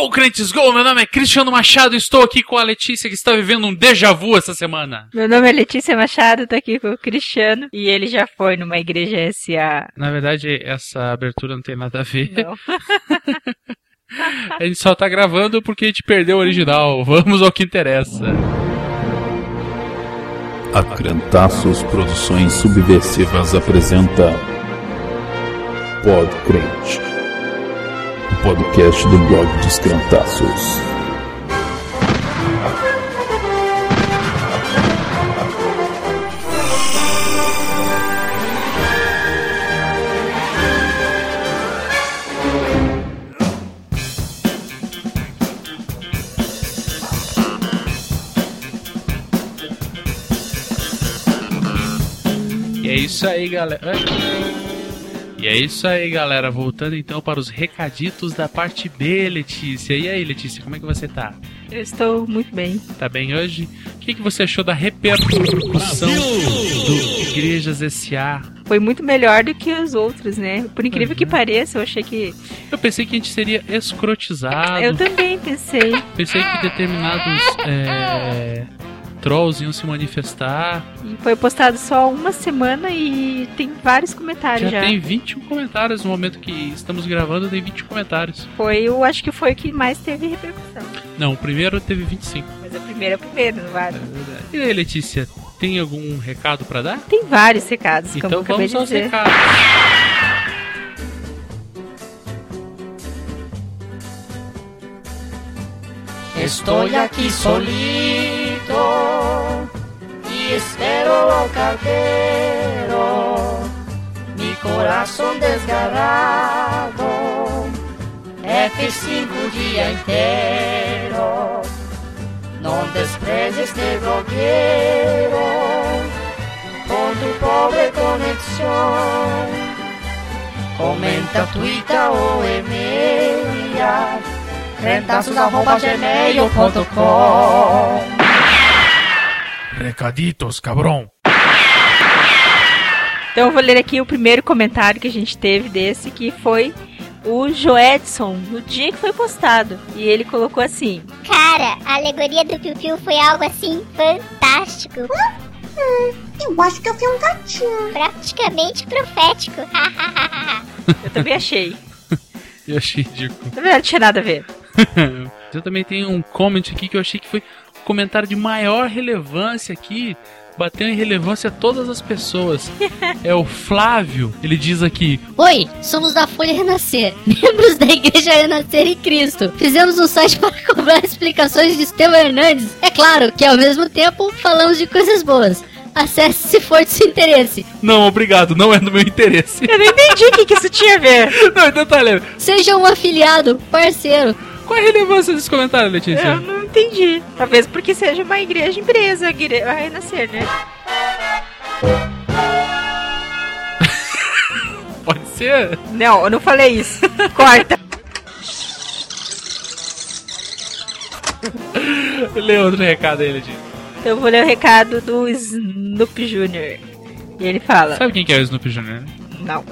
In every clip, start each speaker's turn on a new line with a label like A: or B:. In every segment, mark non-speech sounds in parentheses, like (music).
A: Go, Crentes, go! Meu nome é Cristiano Machado e estou aqui com a Letícia que está vivendo um déjà vu essa semana.
B: Meu nome é Letícia Machado, tô aqui com o Cristiano e ele já foi numa igreja SA.
A: Na verdade, essa abertura não tem nada a ver.
B: Não. (laughs)
A: A gente só tá gravando porque a gente perdeu o original. Vamos ao que interessa.
C: A Crentaços Produções Subversivas apresenta Pod Crente, o podcast do blog dos Crentaços.
A: E é isso aí, galera. E é isso aí, galera. Voltando então para os recaditos da parte B, Letícia. E aí, Letícia, como é que você tá?
B: Eu estou muito bem.
A: Tá bem hoje? O que, que você achou da repercussão do Igrejas SA?
B: Foi muito melhor do que os outros, né? Por incrível que pareça, eu achei que.
A: Eu pensei que a gente seria escrotizado.
B: Eu também pensei.
A: Pensei que determinados é, trolls iam se manifestar.
B: E foi postado só uma semana e tem vários comentários
A: Já
B: já.
A: tem 21 comentários no momento que estamos gravando, tem 21 comentários.
B: Foi, eu acho que foi o que mais teve repercussão.
A: Não, o primeiro teve 25.
B: Mas a primeira é a primeira, não
A: É
B: vale?
A: verdade. E aí, Letícia, tem algum recado pra dar?
B: Tem vários recados,
A: Então vamos aos recados.
D: Estoy aquí solito y espero al cartero. Mi corazón desgarrado, F5 o dia inteiro. Não despreze este blogueiro con tu pobre conexión. Comenta, tuita ou e-mail crentaços.gmail.com
A: Recaditos, cabrão.
B: Então eu vou ler aqui o primeiro comentário que a gente teve desse, que foi o Joedson, no dia que foi postado. E ele colocou assim:
E: Cara, a alegoria do Piu Piu foi algo assim fantástico.
F: Eu acho que eu fui um gatinho.
E: Praticamente profético. (laughs)
B: Eu também achei. (laughs)
A: Eu achei ridículo.
B: Na verdade, não tinha nada a ver. (laughs)
A: Eu também tenho um comment aqui que eu achei que foi o comentário de maior relevância aqui. Bateu em relevância todas as pessoas. (laughs) É o Flávio. Ele diz aqui:
G: Oi, somos da Folha Renascer, (laughs) membros da Igreja Renascer em Cristo. Fizemos um site para cobrar explicações de Estevão Hernandes. É claro que ao mesmo tempo falamos de coisas boas. Acesse se for de seu interesse.
A: Não, obrigado, não é do meu interesse.
B: Eu não entendi o que, que isso tinha a ver.
A: Não, então tá, Lê.
G: Seja um afiliado, parceiro.
A: Qual é a relevância desse comentário, Letícia?
B: Eu não entendi. Talvez porque seja uma igreja empresa, a igre- a renascer, né? (laughs)
A: Pode ser?
B: Não, eu não falei isso. Corta.
A: Lê outro recado aí, Letícia.
B: Eu vou ler o recado do Snoop Jr. E ele fala:
A: Sabe quem que é o Snoop Jr.?
B: Não.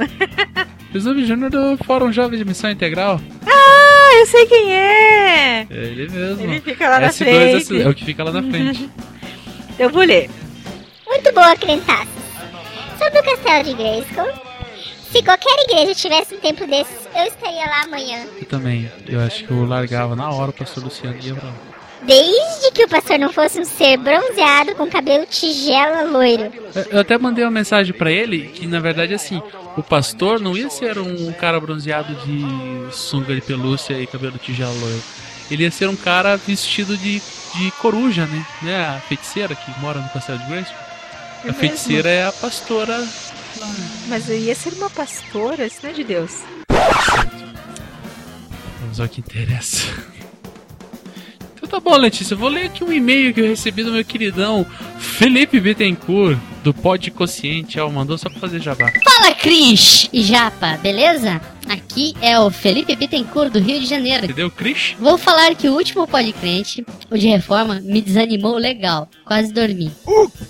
A: O (laughs) Snoop Jr. do Fórum Jovem de Missão Integral.
B: Ah, eu sei quem é!
A: É ele mesmo.
B: Ele fica lá na
A: S2
B: frente.
A: é o que fica lá na frente. (laughs)
B: Eu vou ler.
E: Muito boa, crentaços. Sobre o castelo de Grayskull, se qualquer igreja tivesse um templo desses, eu estaria lá amanhã.
A: Eu também. Eu acho que eu largava na hora o pastor Luciano e ia pra.
E: Desde que o pastor não fosse um ser bronzeado com cabelo tigela loiro.
A: Eu- Eu até mandei uma mensagem pra ele que, na verdade, assim, o pastor não ia ser um cara bronzeado de sunga de pelúcia e cabelo loiro. Ele ia ser um cara vestido de, de coruja, né? né? A feiticeira que mora no castelo de Grace. A feiticeira é a pastora.
B: Mas eu ia ser uma pastora, isso não é de Deus.
A: Vamos ao que interessa. Então tá bom, Letícia. Eu vou ler aqui um e-mail que eu recebi do meu queridão Felipe Bittencourt, do Pod Consciente. Ó, mandou só pra fazer jabá.
G: Fala, Cris e Japa, beleza? Aqui é o Felipe Bittencourt do Rio de Janeiro.
A: Entendeu, Cris?
G: Vou falar que o último podcast, o de reforma, me desanimou legal. Quase dormi.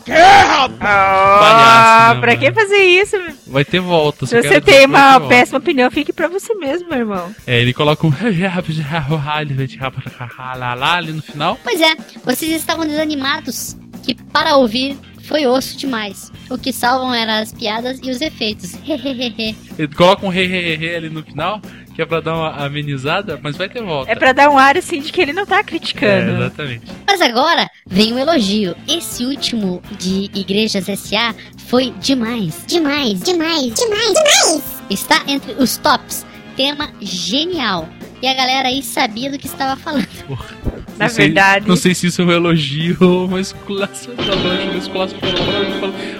B: Ah,
A: Palhaço, né,
B: pra
A: mano?
B: que fazer isso? meu?
A: Vai ter volta.
B: Se você tem uma
A: volta.
B: péssima opinião, fique pra você mesmo, meu irmão.
A: É, ele coloca um ali no final.
G: Pois é, vocês estavam desanimados, que para ouvir foi osso demais. O que salvam eram as piadas e os efeitos. Hehehehe. (laughs)
A: Ele coloca um rei ali no final, que é pra dar uma amenizada, mas vai ter volta.
B: É pra dar um ar assim de que ele não tá
A: É,
B: criticando.
A: exatamente.
G: Mas agora vem um elogio. Esse último de Igrejas S.A. foi demais.
F: Demais, demais, demais, demais.
G: Está entre os tops. Tema genial. E a galera aí sabia do que estava falando.
B: Na
A: Não sei-
B: verdade-
A: Não sei se isso é um elogio ou uma esculação. Acho uma esculação.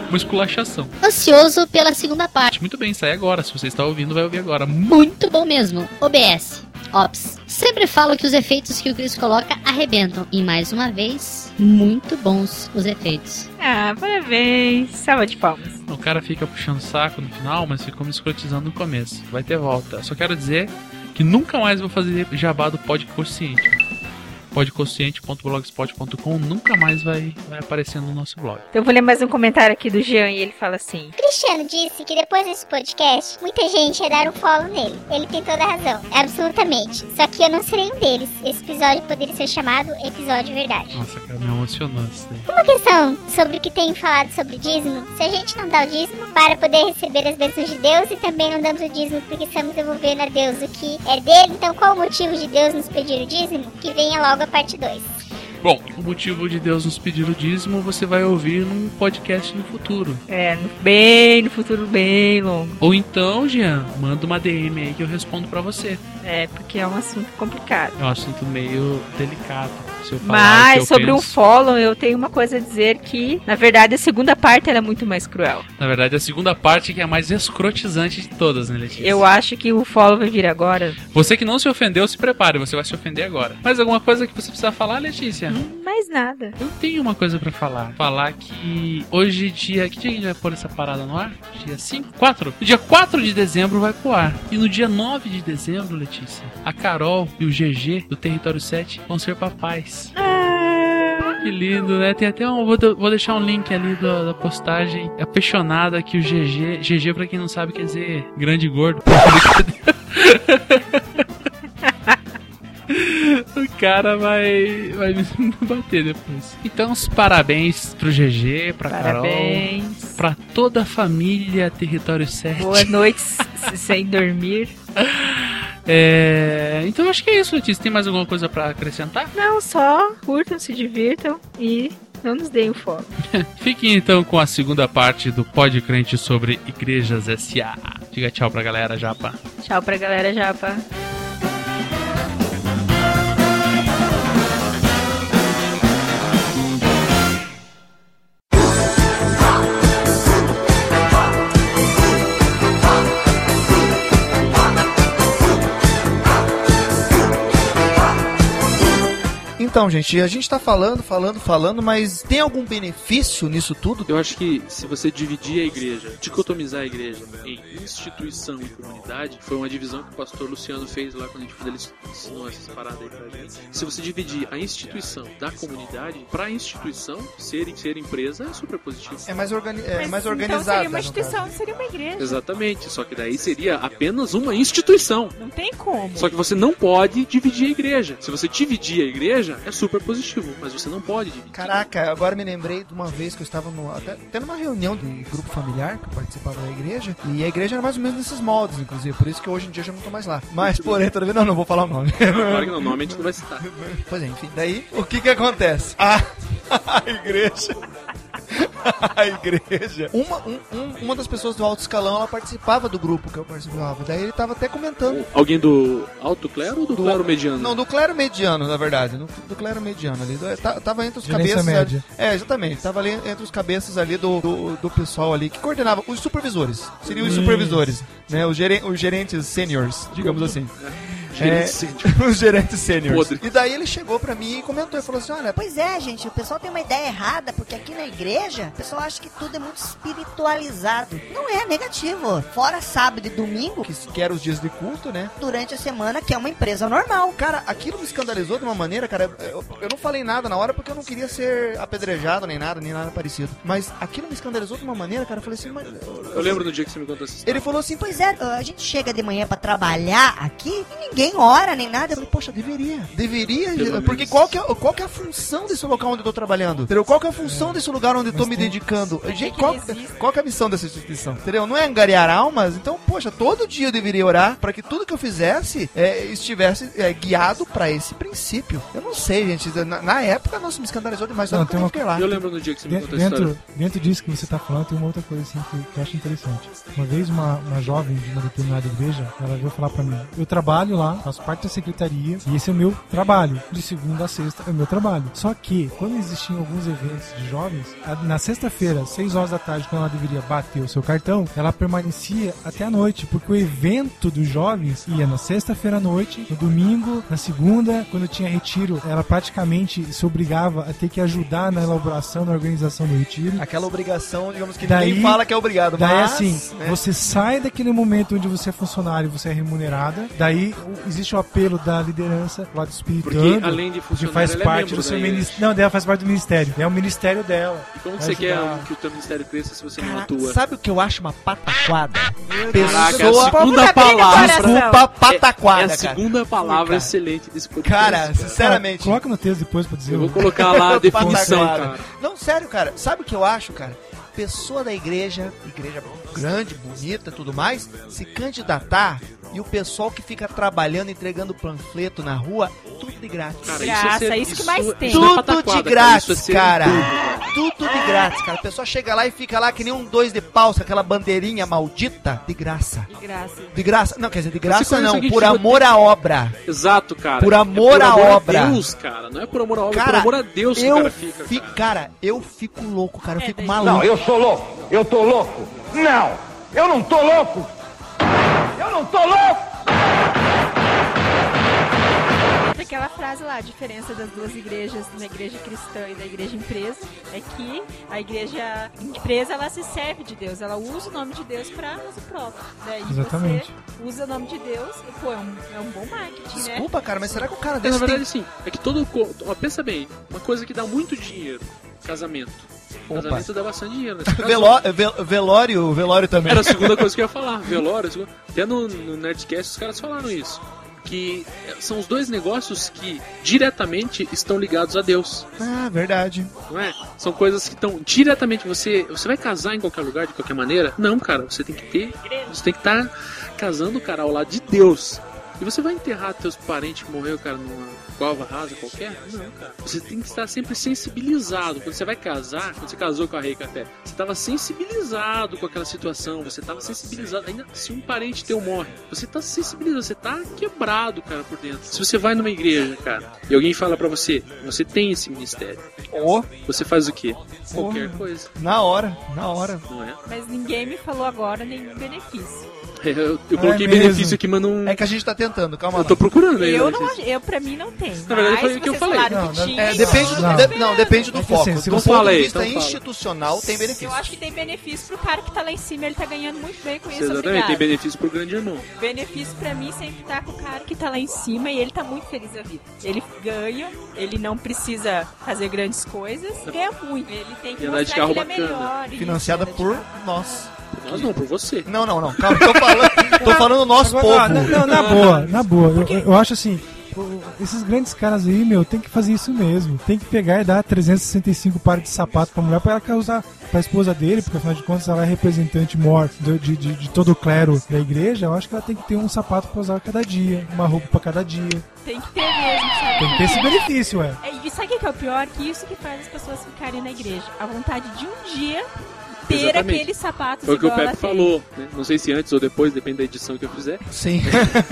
A: Uma esculachação.
G: Ansioso pela segunda parte.
A: Muito bem, sai agora. Se você está ouvindo, vai ouvir agora.
G: Muito bom mesmo. OBS. Ops. Sempre falo que os efeitos que o Chris coloca arrebentam. E mais uma vez, muito bons os efeitos.
B: Ah, parabéns. Salva de palmas.
A: O cara fica puxando o saco no final, mas ficou me escrotizando no começo. Vai ter volta. Só quero dizer que nunca mais vou fazer jabá do Podconsciente. Podconsciente.blogspot.com nunca mais vai, vai aparecer no nosso blog.
B: Então eu vou ler mais um comentário aqui do Jean e ele fala assim:
E: Cristiano disse que depois desse podcast, muita gente ia dar um follow nele. Ele tem toda a razão, absolutamente. Só que eu não serei um deles. Esse episódio poderia ser chamado Episódio Verdade.
A: Nossa, cara, me emocionou isso daí.
E: Uma questão sobre o que tem falado sobre dízimo. Se a gente não dá o dízimo para poder receber as bênçãos de Deus e também não damos o dízimo porque estamos devolvendo a Deus o que é dele, então qual o motivo de Deus nos pedir o dízimo? Que venha logo a parte 2.
A: Bom, o motivo de Deus nos pedir o dízimo você vai ouvir num podcast no futuro.
B: É, no- bem no futuro, bem longo.
A: Ou então, Jean, manda uma DM aí que eu respondo pra você.
B: É, porque é um assunto complicado.
A: É um assunto meio delicado. Falar o
B: Mas sobre um
A: penso.
B: follow, eu tenho uma coisa a dizer que, na verdade, a segunda parte é muito mais cruel.
A: Na verdade, a segunda parte que é a mais escrotizante de todas, né, Letícia?
B: Eu acho que o follow vai vir agora.
A: Você que não se ofendeu, se prepare, você vai se ofender agora. Mais alguma coisa que você precisa falar, Letícia?
B: Hum, Mais nada.
A: Eu tenho uma coisa pra falar. Falar que hoje, dia. Que dia a gente vai pôr essa parada no ar? Dia 5? 4? No dia 4 de dezembro vai pro ar. E no dia 9 de dezembro, Letícia, a Carol e o GG do Território 7 vão ser papais. Que lindo, né? Tem até um. Vou, vou deixar um link ali da, da postagem. Apaixonada que o GG. GG, pra quem não sabe, quer dizer grande e gordo. (laughs) O cara vai, vai me (laughs) bater depois. Então, os parabéns pro GG, pra Carol,
B: Parabéns.
A: pra toda a família Território 7.
B: Boa noite (laughs) sem dormir.
A: É, então, acho que é isso, Letícia. Tem mais alguma coisa pra acrescentar?
B: Não, só curtam, se divirtam e não nos deem o foco. (laughs)
A: Fiquem então com a segunda parte do Pod Crente sobre Igrejas S.A. Diga tchau pra galera, Japa.
B: Tchau pra galera japa.
H: Então, gente, a gente tá falando, falando, falando, mas tem algum benefício nisso tudo?
I: Eu acho que se você dividir a igreja, dicotomizar a igreja em instituição e comunidade, foi uma divisão que o pastor Luciano fez lá quando a gente quando ele ensinou essas paradas aí pra gente. Se você dividir a instituição da comunidade, pra instituição ser, ser empresa é super positivo.
H: É mais, organi é mais
B: Então
H: organizado.
B: seria uma instituição, seria uma igreja.
I: Exatamente, só que daí seria apenas uma instituição.
B: Não tem como.
I: Só que você não pode dividir a igreja. Se você dividir a igreja, é super positivo, mas você não pode dividir.
H: Caraca, agora me lembrei de uma vez que eu estava no, até, até numa reunião de grupo familiar que eu participava da igreja. E a igreja era mais ou menos nesses moldes, inclusive. Por isso que hoje em dia eu já não tô mais lá. Mas, porém, toda vez. Não, não vou falar o nome.
I: Claro que não, nome a gente não vai citar.
H: Pois é, enfim. Daí, o que que acontece? A, (laughs) a igreja. (laughs) A igreja. Uma, um- um- uma das pessoas do alto escalão, ela participava do grupo que eu participava. Daí ele tava até comentando.
I: Alguém do alto clero ou do,
H: Do-
I: clero mediano?
H: Não, do clero mediano, na verdade. Do, do clero mediano ali. Do- ta- Tava entre os
J: Gerência
H: cabeças.
J: média.
H: ali- É, exatamente. Tava ali entre os cabeças ali do, do, do pessoal ali que coordenava. Os supervisores. Seriam os supervisores. Né? Os, geren- os gerentes seniors, digamos assim.
I: Gerente
H: É,
I: sênior. (laughs)
H: os gerentes sêniores. E daí ele chegou pra mim e comentou e falou assim: olha,
J: Pois é, gente, o pessoal tem uma ideia errada, porque aqui na igreja o pessoal acha que tudo é muito espiritualizado. Não é negativo. Fora sábado e domingo,
H: que que era os dias de culto, né?
J: durante a semana, que é uma empresa normal.
H: Cara, aquilo me escandalizou de uma maneira, cara. Eu, eu não falei nada na hora porque eu não queria ser apedrejado nem nada, nem nada parecido. Mas aquilo me escandalizou de uma maneira, cara. Eu falei assim, mas.
I: Eu lembro do dia que você me contou essa história.
H: Ele falou assim,
J: Pois é, a gente chega de manhã pra trabalhar aqui e ninguém ora nem nada.
H: Eu falei, poxa, deveria. Deveria,
I: Pelo
H: porque
I: menos.
H: qual que, é, qual que é a função desse local onde eu tô trabalhando? Entendeu? Qual que é a função desse lugar onde eu tô
K: Mas
H: me
K: tem-
H: dedicando? Gente, qual, qual que é a missão dessa instituição? Entendeu? Não é angariar almas? Então, poxa, todo dia eu deveria orar para que tudo que eu fizesse é, estivesse é, guiado pra esse princípio. Eu não sei, gente. Na, na época, nossa, me escandalizou demais.
K: Não, tem
H: eu
K: uma-
H: fiquei lá.
I: Eu lembro do dia que você me contou
K: dentro, dentro disso que você tá falando, tem uma outra coisa assim que, que eu acho interessante. Uma vez uma, uma jovem de uma determinada igreja, ela veio falar pra mim, eu trabalho lá, faço parte da secretaria, e esse é o meu trabalho. De segunda a sexta é o meu trabalho. Só que, quando existiam alguns eventos de jovens, na sexta-feira, às 6 horas da tarde, quando ela deveria bater o seu cartão, ela permanecia até a noite, porque o evento dos jovens ia na sexta-feira à noite, no domingo, na segunda, quando tinha retiro, ela praticamente se obrigava a ter que ajudar na elaboração, na organização do retiro.
H: Aquela obrigação, digamos que
K: Daí-
H: ninguém fala que é obrigado,
K: Daí
H: mas...
K: assim,
H: né?
K: você sai daquele momento onde você é funcionário, você é remunerada, daí o- existe o apelo da liderança lá do Espírito
I: Porque além de
K: que
I: funcionário,
K: faz
I: ela é
K: parte
I: membro
K: do seu
I: igreja.
K: ministério. Não, daí ela faz parte do ministério. É o ministério dela.
I: E como você quer que o teu ministério cresça se você não
H: Cara,
I: atua?
H: sabe o que eu acho uma pataquada?
I: Caraca, é a
H: Pessoa...
I: segunda palavra.
H: Desculpa,
I: É
H: pataquada,
I: a
H: cara.
I: segunda palavra
H: Cara.
I: excelente desse podcast.
H: Cara, sinceramente.
K: Coloca no texto depois pra dizer.
I: Eu vou colocar lá a (laughs) definição,
H: Pataquada.
I: cara.
H: Não, sério, cara. Sabe o que eu acho, cara? Pessoa da igreja, igreja grande, bonita, tudo mais, se candidatar e o pessoal que fica trabalhando, entregando panfleto na rua, tudo de grátis.
I: Cara,
B: Graça,
I: é ser-
B: isso que mais tem.
I: isso é
H: Tudo
I: pataquada,
H: de grátis,
I: Isso é ser
H: cara.
I: cara.
H: Tudo de grátis, cara. A pessoa chega lá e fica lá que nem um dois de pau, com aquela bandeirinha maldita. De graça.
B: De graça.
H: De graça. Não, quer dizer, de graça não. Por amor à obra.
I: Exato, cara.
H: Por amor
I: é por
H: à
I: amor
H: obra.
I: a Deus, cara. Não é por amor à obra, é
H: Cara,
I: por amor a Deus que o
H: eu
I: cara fica,
H: fico,
I: cara.
H: cara, eu fico louco, cara. Eu
B: É,
H: fico maluco.
L: Não, eu sou louco. Eu tô louco. Não, eu não tô louco. Eu não tô louco.
B: Aquela frase lá, a diferença das duas igrejas, da igreja cristã e da igreja empresa, é que a igreja empresa ela se serve de Deus, ela usa o nome de Deus para uso próprio. Daí
K: Exatamente.
B: você usa o nome de Deus e pô, é um, é um bom marketing, né?
H: Desculpa, cara, mas será que o cara
I: É, na
H: desse
I: verdade,
H: tem...
I: sim. É que todo. ó, pensa bem, uma coisa que dá muito dinheiro: casamento. Casamento dá bastante dinheiro. né? (laughs)
H: Veló- vel- velório, velório também.
I: Era a segunda (laughs) coisa que eu ia falar, velório. segunda- Até no, no Nerdcast os caras falaram isso. Que são os dois negócios que diretamente estão ligados a Deus,
H: Ah, verdade.
I: não é? São coisas que estão diretamente. Você, você vai casar em qualquer lugar, de qualquer maneira? Não, cara. Você tem que ter. Você tem que estar casando, cara, ao lado de Deus. E você vai enterrar teus parentes que morreu, cara, numa cova rasa qualquer? Não, cara. Você tem que estar sempre sensibilizado. Quando você vai casar, quando você casou com a Rei Café, você estava sensibilizado com aquela situação. Você estava sensibilizado. Ainda se um parente teu morre, você tá sensibilizado, você tá quebrado, cara, por dentro. Se você vai numa igreja, cara, e alguém fala pra você, você tem esse ministério.
H: Ó,
I: Você faz o quê? Qualquer coisa,
H: na hora, na hora.
I: não é?
B: Mas ninguém me falou agora nenhum benefício.
I: Eu, eu coloquei
K: mesmo.
I: benefício aqui, mas não.
H: É que a gente tá tentando, calma
I: Eu
H: lá.
I: tô procurando aí.
B: Eu
I: né?
B: não, eu pra mim não tem.
I: Na verdade, foi o que eu falei.
K: Não,
B: que
K: não,
B: tinha,
H: É, depende,
B: tô
H: do,
K: Não.
H: de- não, depende do
K: É que
H: foco.
K: assim, se
H: do ponto
I: Fala
H: de
I: aí,
H: vista
I: então fala.
H: institucional, tem benefício.
B: Eu acho que tem benefício pro cara que tá lá em cima, ele tá ganhando muito bem com isso,
I: Exatamente,
B: obrigado.
I: tem benefício pro grande irmão.
B: Benefício pra mim sempre tá com o cara que tá lá em cima e ele tá muito feliz da vida. Ele ganha, ele não precisa fazer grandes coisas, ganha muito. Ele tem que
I: E andar de
B: mostrar que
I: carro
B: ele é
I: bacana.
B: melhor. isso,
H: Financiada por
B: carro.
H: nós.
I: Nós não, por você.
H: Não, não, não. Calma, tô falando, tô falando nosso
K: Agora,
H: povo.
K: não, não, na boa, na boa. Eu, eu acho assim, esses grandes caras aí, meu, tem que fazer isso mesmo. Tem que pegar e dar 365 pares de sapato pra mulher pra ela causar pra esposa dele, porque afinal de contas ela é representante do- de, de, de todo o clero da igreja. Eu acho que ela tem que ter um sapato pra usar cada dia, uma roupa pra cada dia.
B: Tem que ter mesmo, sabe?
K: Tem que ter esse benefício, ué.
B: É, e sabe o que que é o pior? Que isso que faz as pessoas ficarem na igreja. A vontade de um dia ter
I: Exatamente.
B: aqueles sapatos
I: Foi o que o Pepe falou, né? Não sei se antes ou depois, depende da edição que eu fizer.
H: Sim.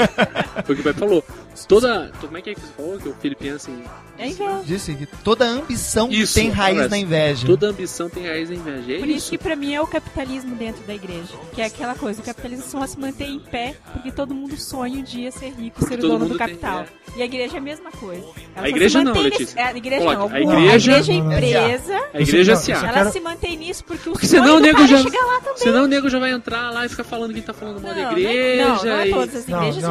H: (laughs)
I: Foi o que o Pepe falou. Toda. Como é que é que você falou? Que o Felipe Hansen.
B: É inveja.
H: Disse que toda ambição
I: Isso,
H: tem raiz
I: parece.
H: na inveja.
I: Toda ambição tem raiz na inveja. É
B: Por isso
I: isso.
B: que pra mim é o capitalismo dentro da igreja. Que é aquela coisa, o capitalismo só se mantém em pé porque todo mundo sonha um dia ser rico,
I: Porque
B: ser o dono do
I: tem,
B: capital. E a igreja é a mesma coisa. Ela
I: A igreja
B: se
I: não,
B: mantém
I: Letícia.
B: nesse- é, a igreja
I: Coloca,
B: não.
I: a igreja-
B: a
K: não.
B: empresa.
I: A igreja
K: Não,
I: se acha.
B: Ela
K: quero-
B: se mantém nisso porque o
I: Porque
B: sonho
I: senão o
B: do
I: nego
B: cara
I: já.
B: é chegar lá também.
I: Senão o nego já vai entrar lá e ficar falando que tá falando mal da igreja.
B: Não, não é todas as igrejas,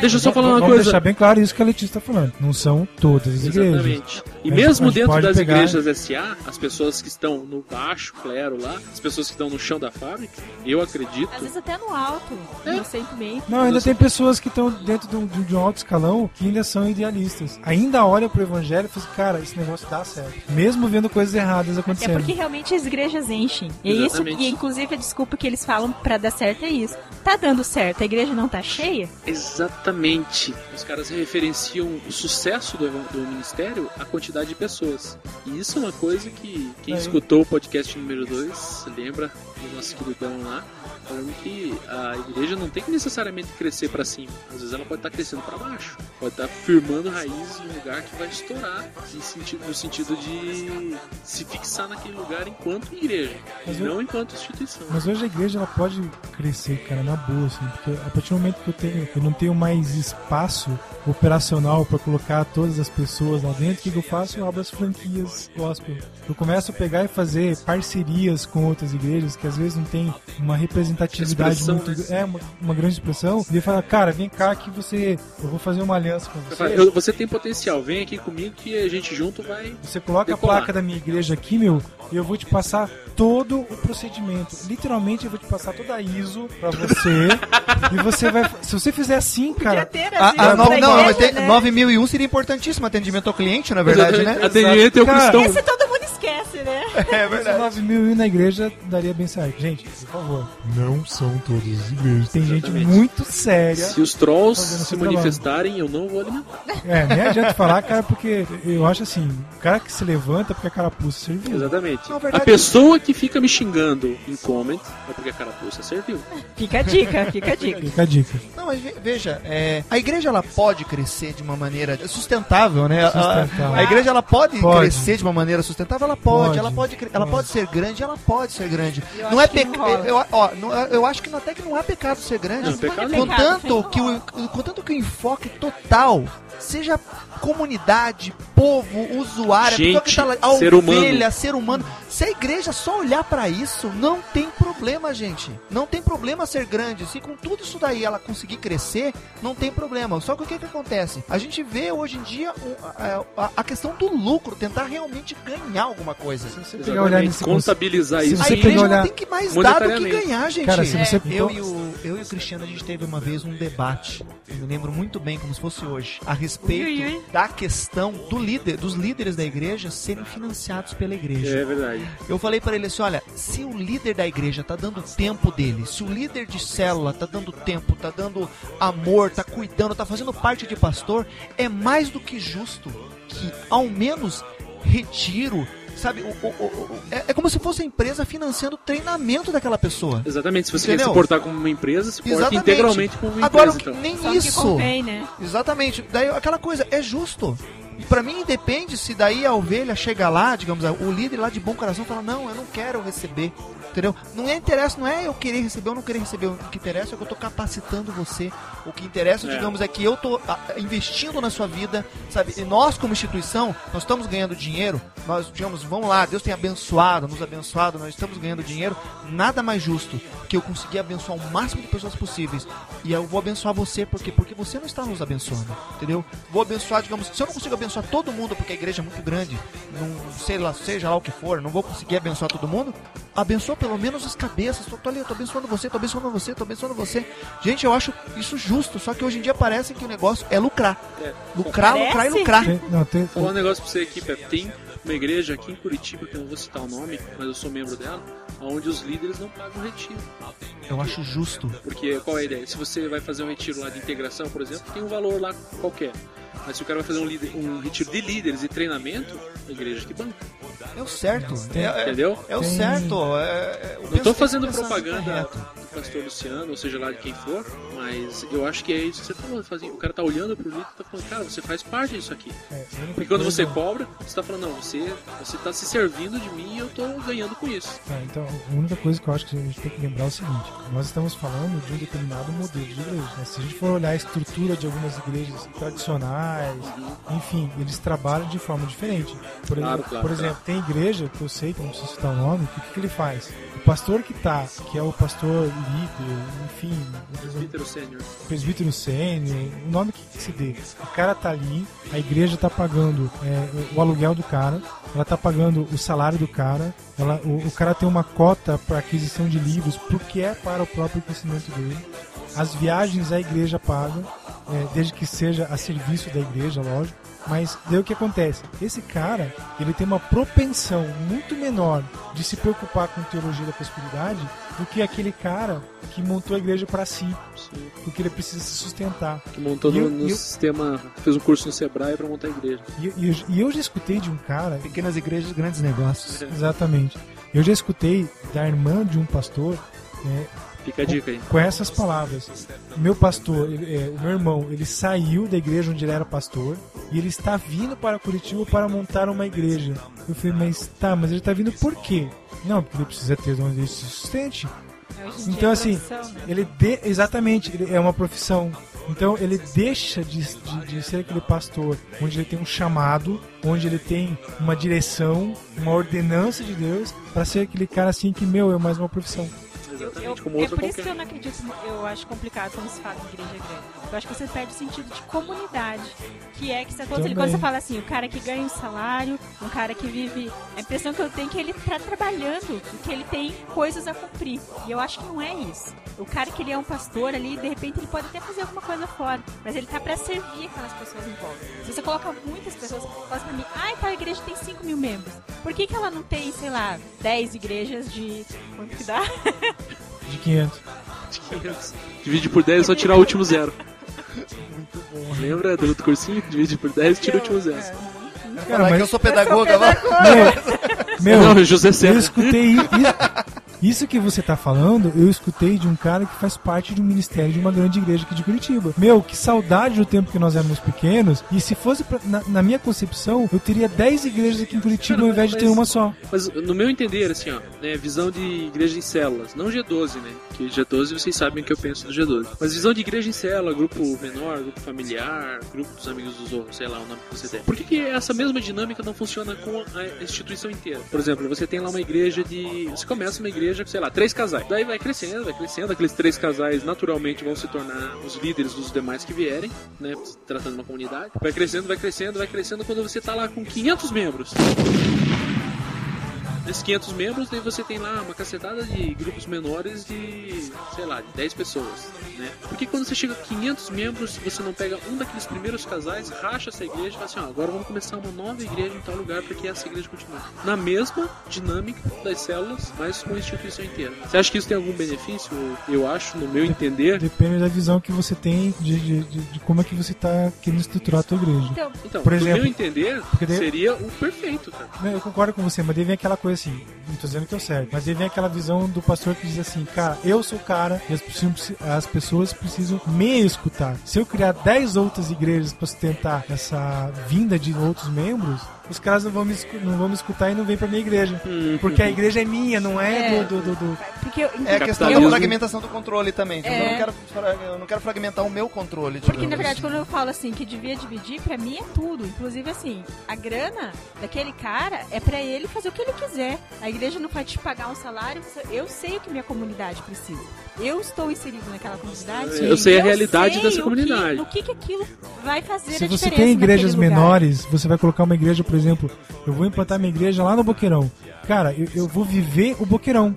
I: Deixa eu só falar uma coisa.
K: Bem claro isso que a Letícia está falando. Não são todas as igrejas.
I: Exatamente. E
K: A
I: mesmo
K: gente
I: dentro das
K: pegar-
I: igrejas SA, as pessoas que estão no baixo clero lá, as pessoas que estão no chão da fábrica, eu acredito.
B: Às vezes até no alto,
I: É.
B: inocentemente.
K: Não, ainda tem pessoas que estão dentro de um, de um alto escalão que ainda são idealistas. Ainda olham pro evangelho e falam assim, cara, esse negócio dá certo. Mesmo vendo coisas erradas
B: É
K: acontecendo.
B: porque realmente as igrejas enchem. E é isso,
I: Exatamente.
B: e inclusive a desculpa que eles falam pra dar certo é isso. Tá dando certo, a igreja não tá cheia?
I: Exatamente. Os caras referenciam o sucesso do, do ministério à quantidade de pessoas. E isso é uma coisa que quem
K: Aí.
I: escutou o podcast número 2 lembra do nosso queridão lá, falando que a igreja não tem que necessariamente crescer para cima. Às vezes ela pode estar crescendo para baixo. Pode estar firmando raízes em um lugar que vai estourar sentido, no sentido de se fixar naquele lugar enquanto igreja,
K: Mas
I: e
K: eu-
I: não enquanto instituição.
K: Mas hoje a igreja ela pode crescer, cara, na boa, assim, porque a partir do momento que eu tenho, eu não tenho mais espaço operacional para colocar todas as pessoas lá dentro, o que eu faço? Eu abro as franquias gospel. Eu começo a pegar e fazer parcerias com outras igrejas que às vezes não tem uma representatividade
I: Expressão,
K: muito,
I: né?
K: é uma, uma grande expressão. E eu falo, cara, vem cá que você, eu vou fazer uma aliança com você.
I: eu- você tem potencial, vem aqui comigo que a gente junto vai.
K: Você coloca
I: Decolar.
K: a placa da minha igreja aqui, meu, e eu vou te passar todo o procedimento. Literalmente, eu vou te passar toda a ISO pra você. (laughs) e você vai. Se você fizer assim, cara.
B: ter
H: A,
B: assim,
H: a,
B: na
H: no, não,
B: igreja,
H: mas tem-
B: né?
H: 9001 seria importantíssimo atendimento ao cliente, na verdade, né?
I: Atendimento é o
K: Cara,
I: cristão.
B: Esse todo mundo esquece, né? (laughs)
H: É verdade.
K: 9 mil ir na igreja daria bem certo. Gente, por favor. Não são todas as igrejas. Tem gente
I: Exatamente.
K: muito séria.
I: Se os trolls se
K: trabalho.
I: manifestarem, eu não vou alimentar.
K: É, nem adianta falar, cara, porque eu acho assim: o cara que se levanta porque a carapuça serviu.
I: Exatamente. A pessoa que fica me xingando em comment é porque a carapuça serviu.
B: Fica a dica, fica a dica.
K: Fica a dica.
H: Não, mas ve- veja, é, a igreja ela pode crescer de uma maneira sustentável, né? A-
K: Sustentável.
H: A, a igreja ela pode,
K: Pode.
H: crescer de uma maneira sustentável, ela pode,
K: Pode.
H: ela pode, ela
K: Pode.
H: pode ser grande, ela pode ser grande.
B: Eu
H: não
B: acho
H: é pecado, eu, ó, não- eu acho que até que não é pecado ser grande.
I: Não, pecado.
H: Contanto que o, contanto que o enfoque total seja comunidade, povo, usuário, a pessoa que
I: Gente,
H: tá lá, a
I: ser
H: ovelha, ser humano. Se a igreja só olhar pra isso, não tem problema, gente. Não tem problema ser grande. Se com tudo isso daí ela conseguir crescer, não tem problema. Só que o que que acontece? A gente vê hoje em dia a, a- a questão do lucro, tentar realmente ganhar alguma coisa.
K: Se você pegar olhar nesse
I: Contabilizar
K: se
I: isso.
H: A
K: você
H: igreja
K: pegar
H: não
K: olhar-
H: tem que mais dar do que ganhar, gente.
K: Cara, se você-
H: eu,
K: então-
H: e o, eu e o Cristiano, a gente teve uma vez um debate, eu me lembro muito bem, como se fosse hoje, a respeito
B: Ui, ui,
H: da questão do líder, dos líderes da igreja serem financiados pela igreja.
I: É verdade.
H: Eu falei pra ele assim, olha, se o líder da igreja tá dando tempo dele, se o líder de célula tá dando tempo, tá dando amor, tá cuidando, tá fazendo parte de pastor, é mais do que justo que ao menos retiro, sabe, o- o- o- o- é, é como se fosse a empresa financiando o treinamento daquela pessoa.
I: Exatamente. Se você
H: Entendeu?
I: quer se portar como uma empresa, se porta
H: Exatamente.
I: integralmente como uma
H: Agora,
I: empresa.
H: que-
I: então.
H: nem
B: Só que
H: isso.
B: convém, né?
H: Exatamente. Daí aquela coisa, é justo. E pra mim depende se daí a ovelha chega lá, digamos, o líder lá de bom coração fala: "Não, eu não quero receber". Entendeu? Não é interessa, não é eu querer receber ou não querer receber. O que interessa é que eu tô capacitando você. O que interessa,
I: É.
H: digamos, é que eu tô ah, investindo na sua vida, sabe? E nós como instituição, nós estamos ganhando dinheiro. Nós, digamos, vamos lá, Deus tem abençoado, nos abençoado, nós estamos ganhando dinheiro. Nada mais justo que eu conseguir abençoar o máximo de pessoas possíveis. E eu vou abençoar você porque porque você não está nos abençoando, entendeu? Vou abençoar, digamos, se eu não consigo abençoar todo mundo porque a igreja é muito grande, não sei lá, seja lá o que for, não vou conseguir abençoar todo mundo, abençoa pelo menos as cabeças. Tô, tô ali, eu tô abençoando você, tô abençoando você, tô abençoando você. Gente, eu acho isso justo, só que hoje em dia parece que o negócio é lucrar.
I: É.
H: Lucrar,
B: Parece?
H: lucrar e lucrar.
K: Tem- não, tem-
I: Vou falar um negócio pra você aqui, Pepe. Tem uma igreja aqui em Curitiba, que eu não vou citar o nome, mas eu sou membro dela, onde os líderes não pagam retiro.
H: Eu acho justo.
I: Porque qual é a ideia? Se você vai fazer um retiro lá de integração, por exemplo, tem um valor lá qualquer. Mas se o cara vai fazer um, líder- um retiro de líderes e treinamento, a igreja que banca.
H: É o certo. É, é-
I: Entendeu?
H: é o
K: Tem-
H: certo. É, é-
I: Não
H: que
I: fazendo propaganda. Não pastor Luciano, ou seja lá de quem for, mas eu acho que é isso que você falou. Assim, o cara tá olhando pro livro e tá falando, cara, você faz parte disso aqui.
K: É,
I: Porque quando você cobra, você tá falando, não, você, você tá se servindo de mim e eu tô ganhando com isso.
K: Tá, então, a única coisa que eu acho que a gente tem que lembrar é o seguinte: nós estamos falando de um determinado modelo de igreja. né? Se a gente for olhar a estrutura de algumas igrejas tradicionais, enfim, eles trabalham de forma diferente. Por,
I: Claro,
K: exemplo,
I: claro,
K: por
I: claro.
K: exemplo, tem igreja que eu sei, que eu não preciso citar o nome, que o que, que ele faz? O pastor que tá, que é o pastor líder, enfim,
I: sênior.
K: presbítero sênior, o nome que, se dê. O cara tá ali, a igreja tá pagando é, o aluguel do cara, ela tá pagando o salário do cara, ela, o, o cara tem uma cota para aquisição de livros, porque é para o próprio crescimento dele. As viagens a igreja paga, é, desde que seja a serviço da igreja, lógico. Mas daí o que acontece? Esse cara, ele tem uma propensão muito menor de se preocupar com teologia da prosperidade do que aquele cara que montou a igreja para si, porque ele precisa se sustentar.
I: Que montou
K: E eu-
I: no, no
K: e eu-
I: sistema, fez um curso no Sebrae pra montar a igreja.
K: E, e eu- e eu já escutei de um cara.
H: Pequenas igrejas, grandes negócios.
K: Exatamente. Eu já escutei da irmã de um pastor. né,
I: Fica a dica aí.
K: Com essas palavras. Meu pastor, ele- é, meu irmão, ele saiu da igreja onde ele era pastor e ele está vindo para Curitiba para montar uma igreja. Eu falei, mas tá, mas ele está vindo por quê? Não, porque ele precisa ter onde ele se sustente. Então,
B: é
K: assim,
B: né?
K: ele de, exatamente, ele é uma profissão. Então ele deixa de, de, de ser aquele pastor onde ele tem um chamado, onde ele tem uma direção, uma ordenança de Deus, para ser aquele cara assim que, meu, é mais uma profissão.
I: Exatamente,
B: Eu-
I: como
B: é por isso que
I: qualquer.
B: eu não acredito, eu acho complicado quando se fala em igreja grande. Eu acho que você perde o sentido de comunidade, que é que você, quando, quando você fala assim, o cara que ganha um salário, um cara que vive, a impressão que eu tenho é que ele tá trabalhando, e que ele tem coisas a cumprir. E eu acho que não é isso. O cara que ele é um pastor ali, de repente ele pode até fazer alguma coisa fora, mas ele tá pra servir aquelas pessoas em volta. Se você coloca muitas pessoas, fala pra mim, ah, então a igreja tem 5 mil membros. Por que, que ela não tem, sei lá, 10 igrejas de. Quanto que dá? (laughs)
K: De 500.
I: 500. Divide por 10 é só tirar o último zero. Lembra do outro cursinho? Divide por 10 tira o último zero.
H: Cara, mas eu sou pedagoga, vai.
K: Meu,
I: Não, José
K: eu
I: Serra.
K: escutei isso, isso que você tá falando, eu escutei de um cara que faz parte de um ministério de uma grande igreja aqui de Curitiba. Meu, que saudade do tempo que nós éramos pequenos. E se fosse pra- na, na minha concepção, eu teria 10 igrejas aqui em Curitiba ao invés de ter
I: Mas-
K: uma só.
I: Mas no meu entender, assim, ó, né, visão de igreja em células, não G12, né? Que G12 vocês sabem o que eu penso do G12. Mas visão de igreja em célula, grupo menor, grupo familiar, grupo dos amigos dos outros, sei lá o nome que você tem. Por que, que essa mesma dinâmica não funciona com a instituição inteira? Por exemplo, você tem lá uma igreja de. Você começa uma igreja com, sei lá, três casais. Daí vai crescendo, vai crescendo, aqueles três casais naturalmente vão se tornar os líderes dos demais que vierem, né? Tratando uma comunidade. Vai crescendo, vai crescendo, vai crescendo quando você tá lá com 500 membros. Nesses 500 membros, daí você tem lá uma cacetada de grupos menores de, sei lá, de 10 pessoas, né? Porque quando você chega a 500 membros, você não pega um daqueles primeiros casais, racha essa igreja e fala assim, ó, agora vamos começar uma nova igreja em tal lugar para que essa igreja continue. Na mesma dinâmica das células, mas com a instituição inteira. Você acha que isso tem algum benefício? Eu acho, no meu entender...
K: Depende da visão que você tem de, de, de- de como é que você tá querendo estruturar a tua igreja.
B: Então,
I: Então,
K: Por
I: no
K: exemplo,
I: meu entender,
K: daí-
I: seria o perfeito, cara.
K: Não, eu concordo com você, mas daí vem aquela coisa assim, não tô dizendo que é o certo, mas daí vem aquela visão do pastor que diz assim, cara, eu sou o cara e as pessoas precisam me escutar. Se eu criar 10 outras igrejas para sustentar essa vinda de outros membros, os caras não vão me, não vão me escutar e não vêm pra minha igreja. Porque a igreja é minha, não é,
B: É.
K: do, do, do- do-
B: Porque eu,
H: É a questão da fragmentação do controle também. Tipo,
B: É.
H: eu, não quero, fra- eu não quero fragmentar o meu controle.
B: Porque,
H: digamos
B: na verdade, quando eu falo assim que devia dividir, pra mim é tudo. Inclusive, assim, a grana daquele cara é pra ele fazer o que ele quiser. A igreja não vai te pagar um salário. Eu sei o que minha comunidade precisa. Eu estou inserido naquela comunidade.
I: Eu sei a realidade
B: sei
I: dessa
B: o que-
I: comunidade.
B: O que, que aquilo vai fazer
K: Se
B: a
K: você tem igrejas
B: lugar.
K: menores, você vai colocar uma igreja, por exemplo, eu vou implantar minha igreja lá no Boqueirão. Cara, eu, eu vou viver o Boqueirão.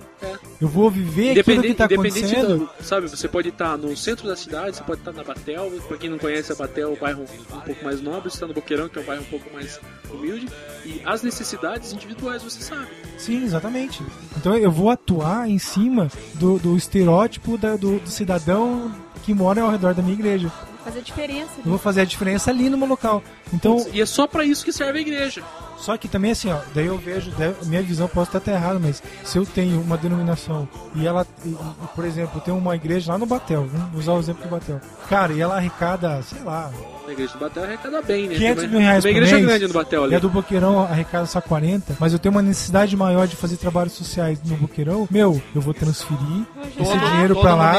K: Eu vou viver aquilo que tá
I: independente
K: acontecendo.
I: do, sabe, você pode estar no centro da cidade, você pode estar na Batel, pra quem não conhece a Batel, o bairro um pouco mais nobre, você está no Boqueirão, que é um bairro um pouco mais humilde, e as necessidades individuais você sabe.
K: Sim, exatamente. Então eu vou atuar em cima do, do estereótipo da- do, do cidadão que mora ao redor da minha igreja.
B: Fazer diferença.
K: Eu vou fazer a diferença ali no meu local. Então,
I: E é só pra isso que serve a igreja.
K: Só que também assim, ó, daí eu vejo, daí minha visão pode estar até errada, mas se eu tenho uma denominação e ela, e, por exemplo, tem uma igreja lá no Batel, vamos usar o exemplo do Batel. Cara, e ela arrecada, sei lá,
I: A igreja do Batel arrecada bem, né?
K: 500
I: Tem
K: mil reais por
I: uma igreja
K: mês,
I: grande no Batel ali.
K: e a do Boqueirão arrecada só 40, mas eu tenho uma necessidade maior de fazer trabalhos sociais no Boqueirão, meu, eu vou transferir esse
H: Todo-
K: dinheiro
H: todo
K: pra lá.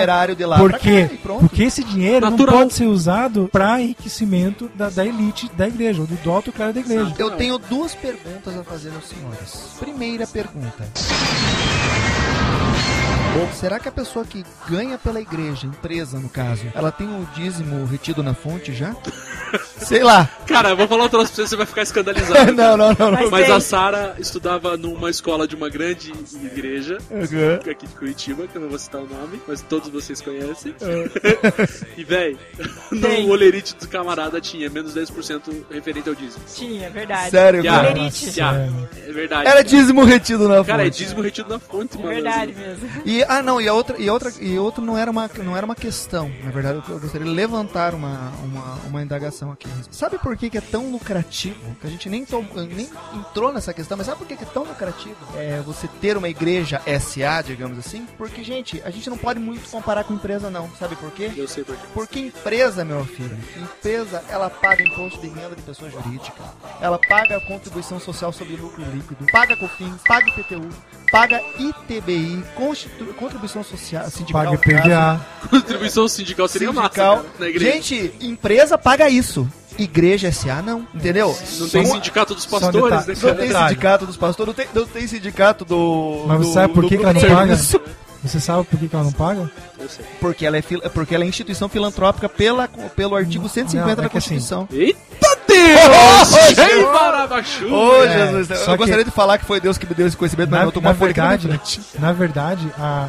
H: lá
K: Por
H: pra
K: quê?
H: cá.
K: Porque esse dinheiro
I: Natural.
K: não pode ser usado pra enriquecimento da, da elite da igreja, ou do, do alto clero da igreja.
H: Eu tenho duas perguntas a fazer aos senhores. Primeira pergunta. Ou será que a pessoa que ganha pela igreja, empresa no caso, ela tem o dízimo retido na fonte já? Sei lá.
I: Cara, eu vou falar um troço pra você, você vai ficar escandalizado. (laughs)
H: Não, não, não, não.
I: Mas a Sara estudava numa escola de uma grande igreja
H: Uhum.
I: aqui de Curitiba, que eu não vou citar o nome, mas todos vocês conhecem.
H: É. (laughs)
I: e, véi, no olerite do camarada tinha menos 10% referente ao dízimo.
B: Tinha, é verdade.
H: Sério,
I: Já,
H: cara?
B: Olerite.
K: Sério.
I: É verdade.
H: Era dízimo retido na
I: Cara, é
H: fonte.
I: dízimo retido na fonte,
B: É
I: mano.
B: verdade mesmo.
H: E ah não, e a outra e outra e outra não era uma não era uma questão. Na verdade, eu gostaria de levantar uma, uma, uma indagação aqui. Sabe por que, que é tão lucrativo? Que a gente nem tom, nem entrou nessa questão, mas sabe por que, que é tão lucrativo? É você ter uma igreja SA, digamos assim? Porque gente, a gente não pode muito comparar com empresa não. Sabe por quê?
I: Eu sei por quê.
H: Porque empresa, meu filho, empresa, ela paga imposto de renda de pessoa jurídica, ela paga contribuição social sobre lucro líquido, paga COFINS, paga IPTU, paga ITBI, constitu- contribuição social, sindical,
K: Paga PVA.
I: Contribuição sindical seria
H: sindical.
I: massa, cara, igreja.
H: Gente, empresa paga isso. Igreja SA não, entendeu?
I: não tem
H: Só-
I: sindicato dos pastores, né,
H: Não tem
K: detalhe.
H: sindicato dos pastores, não tem, não tem sindicato do.
K: Mas você
H: do-
K: sabe por que, que ela não paga? Você sabe por que, que ela não paga?
I: Eu sei.
H: Porque ela é, fil- porque ela é instituição filantrópica pela, pelo artigo 150
K: Não, é
H: da
K: assim,
H: Constituição.
I: Eita Deus!
H: Ô,
I: Ei, Barabachu!
H: Ô,
K: É,
H: Jesus,
K: só
H: eu
K: que-
H: gostaria de falar que foi Deus que me deu esse conhecimento, mas
K: Na,
H: eu tô
K: na
H: uma na
K: verdade, na verdade, a,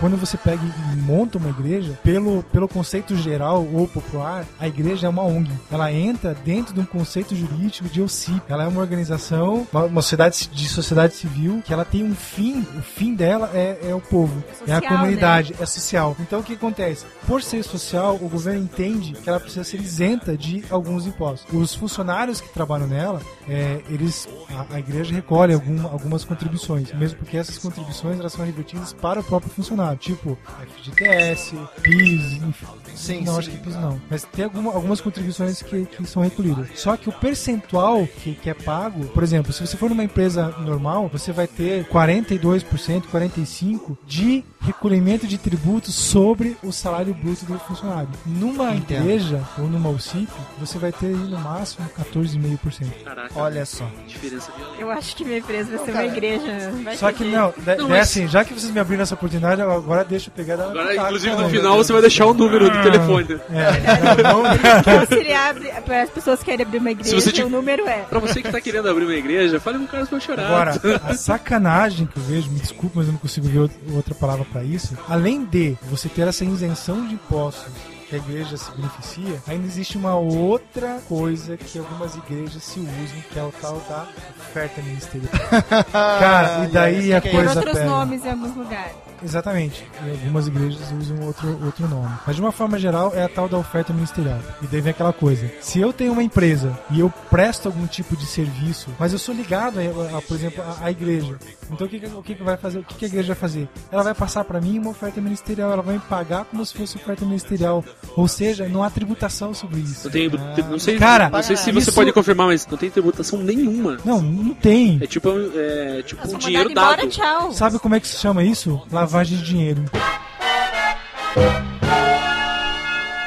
K: quando você pega e monta uma igreja, pelo, pelo conceito geral ou popular, a igreja é uma ONG. Ela entra dentro de um conceito jurídico de OCIP. Ela é uma organização, uma, uma sociedade de sociedade civil, que ela tem um fim. O fim dela é, é o povo, é a
B: Social,
K: comunidade, é social. Então o que acontece? Por ser social, o governo entende que ela precisa ser isenta de alguns impostos. Os funcionários que trabalham nela, é, eles, a, a igreja recolhe algum, algumas contribuições, mesmo porque essas contribuições elas são revertidas para o próprio funcionário, tipo FGTS, PIS, enfim.
H: Sim,
K: não,
H: sim.
K: acho que PIS não. Mas tem alguma- algumas contribuições que, que são recolhidas. Só que o percentual que, que é pago, por exemplo, se você for numa empresa normal, você vai ter 42%, 45% de recolhimento de tributos sobre o salário bruto do funcionário. Numa
H: Entendo.
K: igreja ou numa UCIP, você vai ter aí no máximo 14,5%.
I: Caraca,
H: Olha só.
I: diferença violenta.
B: Eu acho que minha empresa vai ser
H: cara.
B: uma igreja. Vai
K: Só que não,
I: Não,
K: daí
I: mas-
K: assim, já que vocês me abriram essa oportunidade, agora deixa eu pegar uma
I: Agora,
K: pitaca,
I: inclusive,
K: não.
I: no final você vai deixar o número do telefone.
K: É, não, não, (laughs)
B: Então, se ele abre, para as pessoas que querem abrir uma igreja,
I: você te-
B: o número é.
I: Pra você que tá querendo abrir uma igreja, fale com o Carlos pra chorar.
K: Agora, (laughs) a sacanagem que eu vejo, me desculpa, mas eu não consigo ver out- outra palavra pra isso. Além de você ter essa isenção de impostos que a igreja se beneficia, ainda existe uma outra coisa que algumas igrejas se usam, que é o tal da oferta ministerial. (laughs) Cara, e daí a coisa
B: outros
K: pega.
B: nomes em alguns lugares.
K: Exatamente. E algumas igrejas usam outro, outro nome. Mas de uma forma geral é a tal da oferta ministerial. E daí vem aquela coisa. Se eu tenho uma empresa e eu presto algum tipo de serviço, mas eu sou ligado, a, a- por exemplo, à, igreja. Então o que, o que, que vai fazer? O que, a igreja vai fazer? Ela vai passar para mim uma oferta ministerial. Ela vai me pagar como se fosse oferta ministerial. Ou seja, não há tributação sobre isso.
I: Não, tem, não sei,
K: Cara,
I: não sei se você
K: isso-
I: pode confirmar, mas não tem tributação nenhuma.
K: Não, não tem.
I: É tipo, é, tipo um dinheiro
B: embora,
I: dado.
B: tchau.
K: Sabe como é que se chama isso? Lavagem de dinheiro.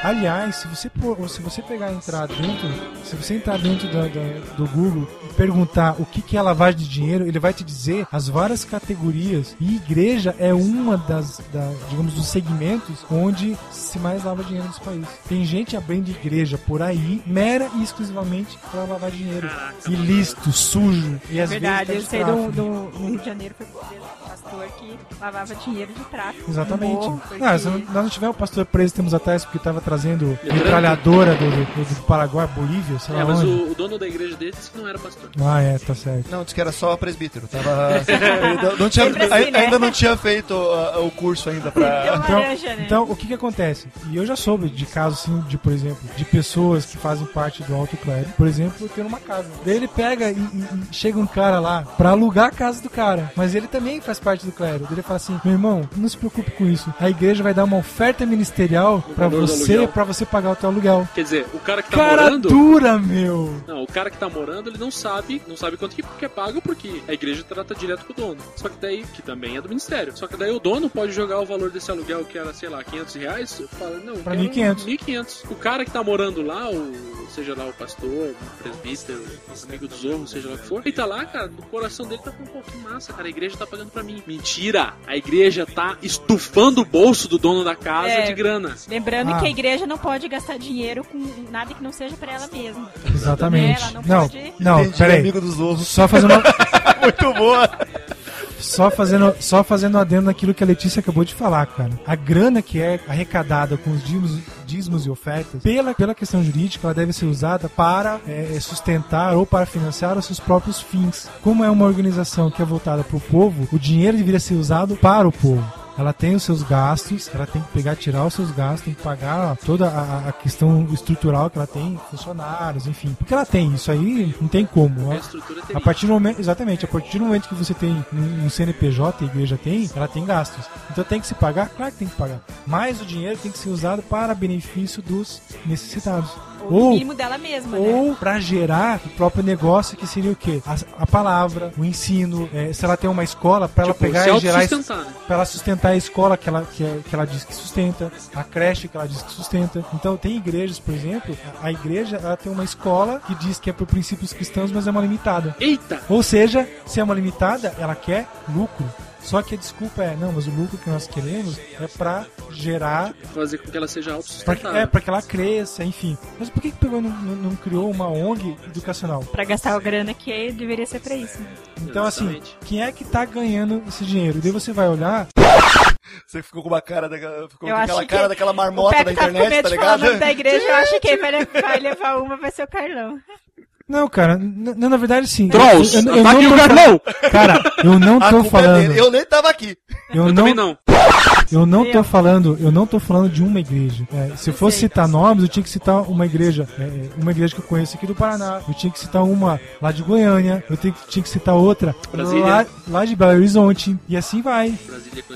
K: Aliás, se você, pôr- se você pegar entrar dentro, se você entrar dentro da- da- do Google e perguntar o que, que é lavagem de dinheiro, ele vai te dizer as várias categorias. E igreja é uma das, da- digamos, dos segmentos onde se mais lava dinheiro nesse país. Tem gente abrindo igreja por aí, mera e exclusivamente para lavar dinheiro. Ilícito, sujo e às
B: Verdade, eu
K: vezes
B: sei
K: até de
B: do, do, no Rio de Janeiro foi pastor que lavava dinheiro de tráfico.
K: Exatamente.
B: morro, porque-
K: Ah, se não- nós não tivemos o pastor preso tempos atrás porque tava trazendo
I: Lembrando-
K: metralhadora do, do, do Paraguai, Bolívia, sei lá
I: É, mas
K: onde.
I: o, o dono da igreja dele disse que não era pastor.
K: Ah, é, tá certo.
H: Não, disse que era só presbítero. Tava... (laughs) ainda, não tinha,
B: assim, né?
H: ainda não tinha feito uh, o curso ainda pra. (laughs)
B: Deu
K: Então,
B: laranja, né?
K: então, o que que acontece? E eu já soube de casos, assim, de, por exemplo, de pessoas que fazem parte do alto clero, por exemplo, ter uma casa. Daí ele pega e, e- e chega um cara lá pra alugar a casa do cara, mas ele também faz parte do clero. Ele fala assim, meu irmão, não se preocupe com isso. A igreja vai dar uma oferta ministerial
I: do
K: você, para você pagar o teu aluguel.
I: Quer dizer, o cara que tá
K: Cara
I: morando.
K: dura, meu!
I: Não, o cara que tá morando, ele não sabe, não sabe quanto que, é pago porque a igreja trata direto com o dono. Só que daí, que também é do ministério. Só que daí o dono pode jogar o valor desse aluguel que era, sei lá, 500 reais, fala, não,
K: Pra
I: quero
K: 1.500.
I: 1.500. O cara que tá morando lá, o seja lá o pastor, o presbítero, o amigo do zorro, seja lá o que for, ele tá lá, cara, no coração dele tá com um pouquinho massa, cara, a igreja tá pagando pra mim. Mentira! A igreja tá estufando o bolso do dono da casa
B: É.
I: de grana.
B: Lembrando
K: Ah.
B: que a igreja não pode gastar dinheiro com nada que não seja pra ela mesma.
K: Exatamente.
B: Ela não
K: Não,
B: pode-
K: não, peraí.
H: amigo dos ovos.
K: Só fazendo (laughs) uma,
H: Muito boa.
K: Só fazendo, só fazendo adendo naquilo que a Letícia acabou de falar, cara. A grana que é arrecadada com os dízimos, dízimos e ofertas, pela, pela questão jurídica, ela deve ser usada para é, sustentar ou para financiar os seus próprios fins. Como é uma organização que é voltada para o povo, o dinheiro deveria ser usado para o povo. Ela tem os seus gastos, ela tem que pegar, tirar os seus gastos, tem que pagar toda a, a questão estrutural que ela tem, funcionários, enfim. Porque ela tem, isso aí não tem como.
I: A
K: a partir do momento, exatamente, a partir do momento que você tem um um CNPJ, a igreja tem, ela tem gastos. Então tem que se pagar? Claro que tem que pagar. Mas o dinheiro tem que ser usado para benefício dos necessitados.
B: Ou
K: Ou,
B: mínimo dela mesma, né?
K: ou para gerar o próprio negócio, que seria o quê? A, a palavra, o ensino. é, se ela tem uma escola, para ela
I: Tipo,
K: pegar
I: se
K: e gerar.
I: né?
K: Para ela sustentar a escola que ela, que, é- que ela diz que sustenta, a creche que ela diz que sustenta. Então, tem igrejas, por exemplo, a, a igreja ela tem uma escola que diz que é por princípios cristãos, mas é uma limitada.
I: Eita!
K: Ou seja, se é uma limitada, ela quer lucro. Só que a desculpa é, não, mas o lucro que nós queremos é pra gerar,
I: Fazer com que ela seja
K: pra,
I: autossustentável.
K: é, pra que ela cresça, enfim. Mas por que, que pegou não, não- criou uma ONG educacional?
B: Pra gastar a grana que deveria ser pra isso. né?
K: Então, assim, quem é que tá ganhando esse dinheiro? Daí você vai olhar,
H: Você ficou com uma cara daquela, ficou
B: Eu
H: com aquela cara
B: que
H: daquela marmota da
B: tá
H: internet, tá ligado?
B: da igreja, eu acho que quem (laughs) vai levar uma vai ser o Carlão.
K: Não, cara, n- n- na verdade sim.
I: Trolls,
K: Eu, eu, eu
I: ataque
K: não
I: o
K: tô
I: Carlão!
K: Cara, eu não (laughs)
H: A
K: tô
H: é
K: falando.
H: dele. Eu nem tava aqui.
K: Eu,
I: Eu
K: não,
I: também não.
K: Eu não tô falando, eu não tô falando de uma igreja. É, se eu fosse citar nomes, eu tinha que citar uma igreja, é, uma igreja que eu conheço aqui do Paraná. Eu tinha que citar uma lá de Goiânia. Eu tenho que- tinha que citar outra lá, lá de Belo Horizonte. E assim vai.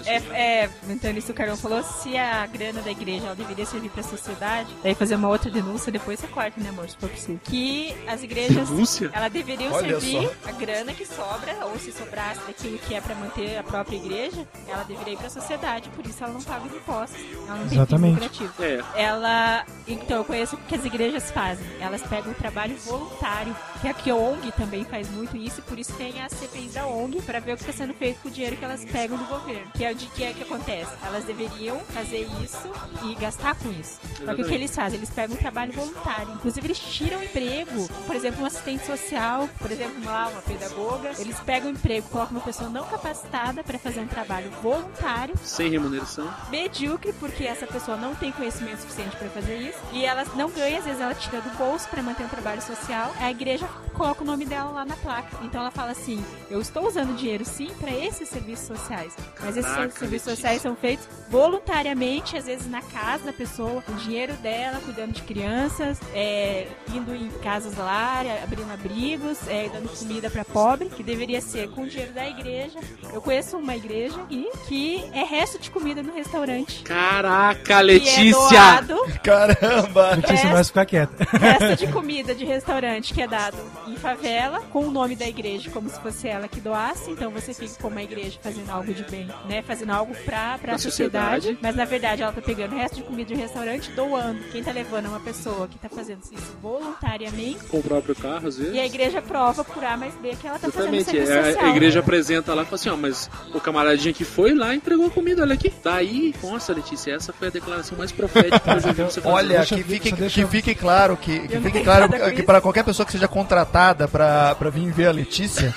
B: É, é, então isso o Carlão falou, se a grana da igreja deveria servir pra sociedade, daí fazer uma outra denúncia, depois você corta, né, amor, se for possível. Que as igrejas,
I: Denúncia?
B: elas deveriam
H: Olha
B: servir a grana que sobra, ou se sobrasse daquilo que é pra manter a própria igreja, ela deveria ir pra sociedade, por isso ela não paga os impostos. Ela não tem
K: Exatamente.
B: fim lucrativo.
I: É.
B: Ela, então eu conheço o que as igrejas fazem. Elas pegam o trabalho voluntário, que que a ONG também faz muito isso, e por isso tem a CPI da ONG para ver o que está sendo feito com o dinheiro que elas pegam do governo. Que é o de que é que acontece. Elas deveriam fazer isso e gastar com isso. Só que o que eles fazem? Eles pegam um trabalho voluntário. Inclusive, eles tiram emprego. Por exemplo, um assistente social, por exemplo, lá, uma pedagoga. Eles pegam o emprego, colocam uma pessoa não capacitada para fazer um trabalho voluntário
I: Sem remuneração.
B: medíocre, porque essa pessoa não tem conhecimento suficiente para fazer isso, e ela não ganha, às vezes ela tira do bolso para manter um trabalho social, a igreja coloca o nome dela lá na placa. Então ela fala assim: eu estou usando dinheiro sim para esses serviços sociais, mas esses
I: Caraca,
B: serviços
I: Letícia.
B: sociais são feitos voluntariamente, às vezes na casa da pessoa, com o dinheiro dela, cuidando de crianças, é, indo em casas lá, abrindo abrigos, é, dando comida para pobre, que deveria ser com o dinheiro da igreja. Eu conheço uma igreja aqui que é resto de comida no restaurante.
I: Caraca,
B: é
I: Letícia!
B: doado,
H: Caramba!
K: Letícia,
B: É.
K: mais ficar quieta.
B: resto de comida de restaurante que é dado em favela, com o nome da igreja, como se fosse ela que doasse. Então você fica como a igreja fazendo algo de bem, né? Fazendo algo pra, pra
I: Pra
B: sociedade.
I: sociedade.
B: Mas na verdade ela tá pegando o resto de comida de restaurante, doando. Quem tá levando é uma pessoa que tá fazendo isso voluntariamente.
I: Com o próprio carro, às vezes.
B: E a igreja prova por A mais B que ela tá fazendo
I: Exatamente,
B: serviço
I: é, a,
B: social.
I: a igreja apresenta lá e fala assim, ó, mas o camaradinho que foi lá entregou a comida, olha aqui. Daí, nossa, Letícia, essa foi a declaração mais profética que eu já vi você fazer.
H: Olha, que fique, que fique claro que, que fique claro que
B: isso.
H: para qualquer pessoa que seja contratada pra, vir ver a Letícia,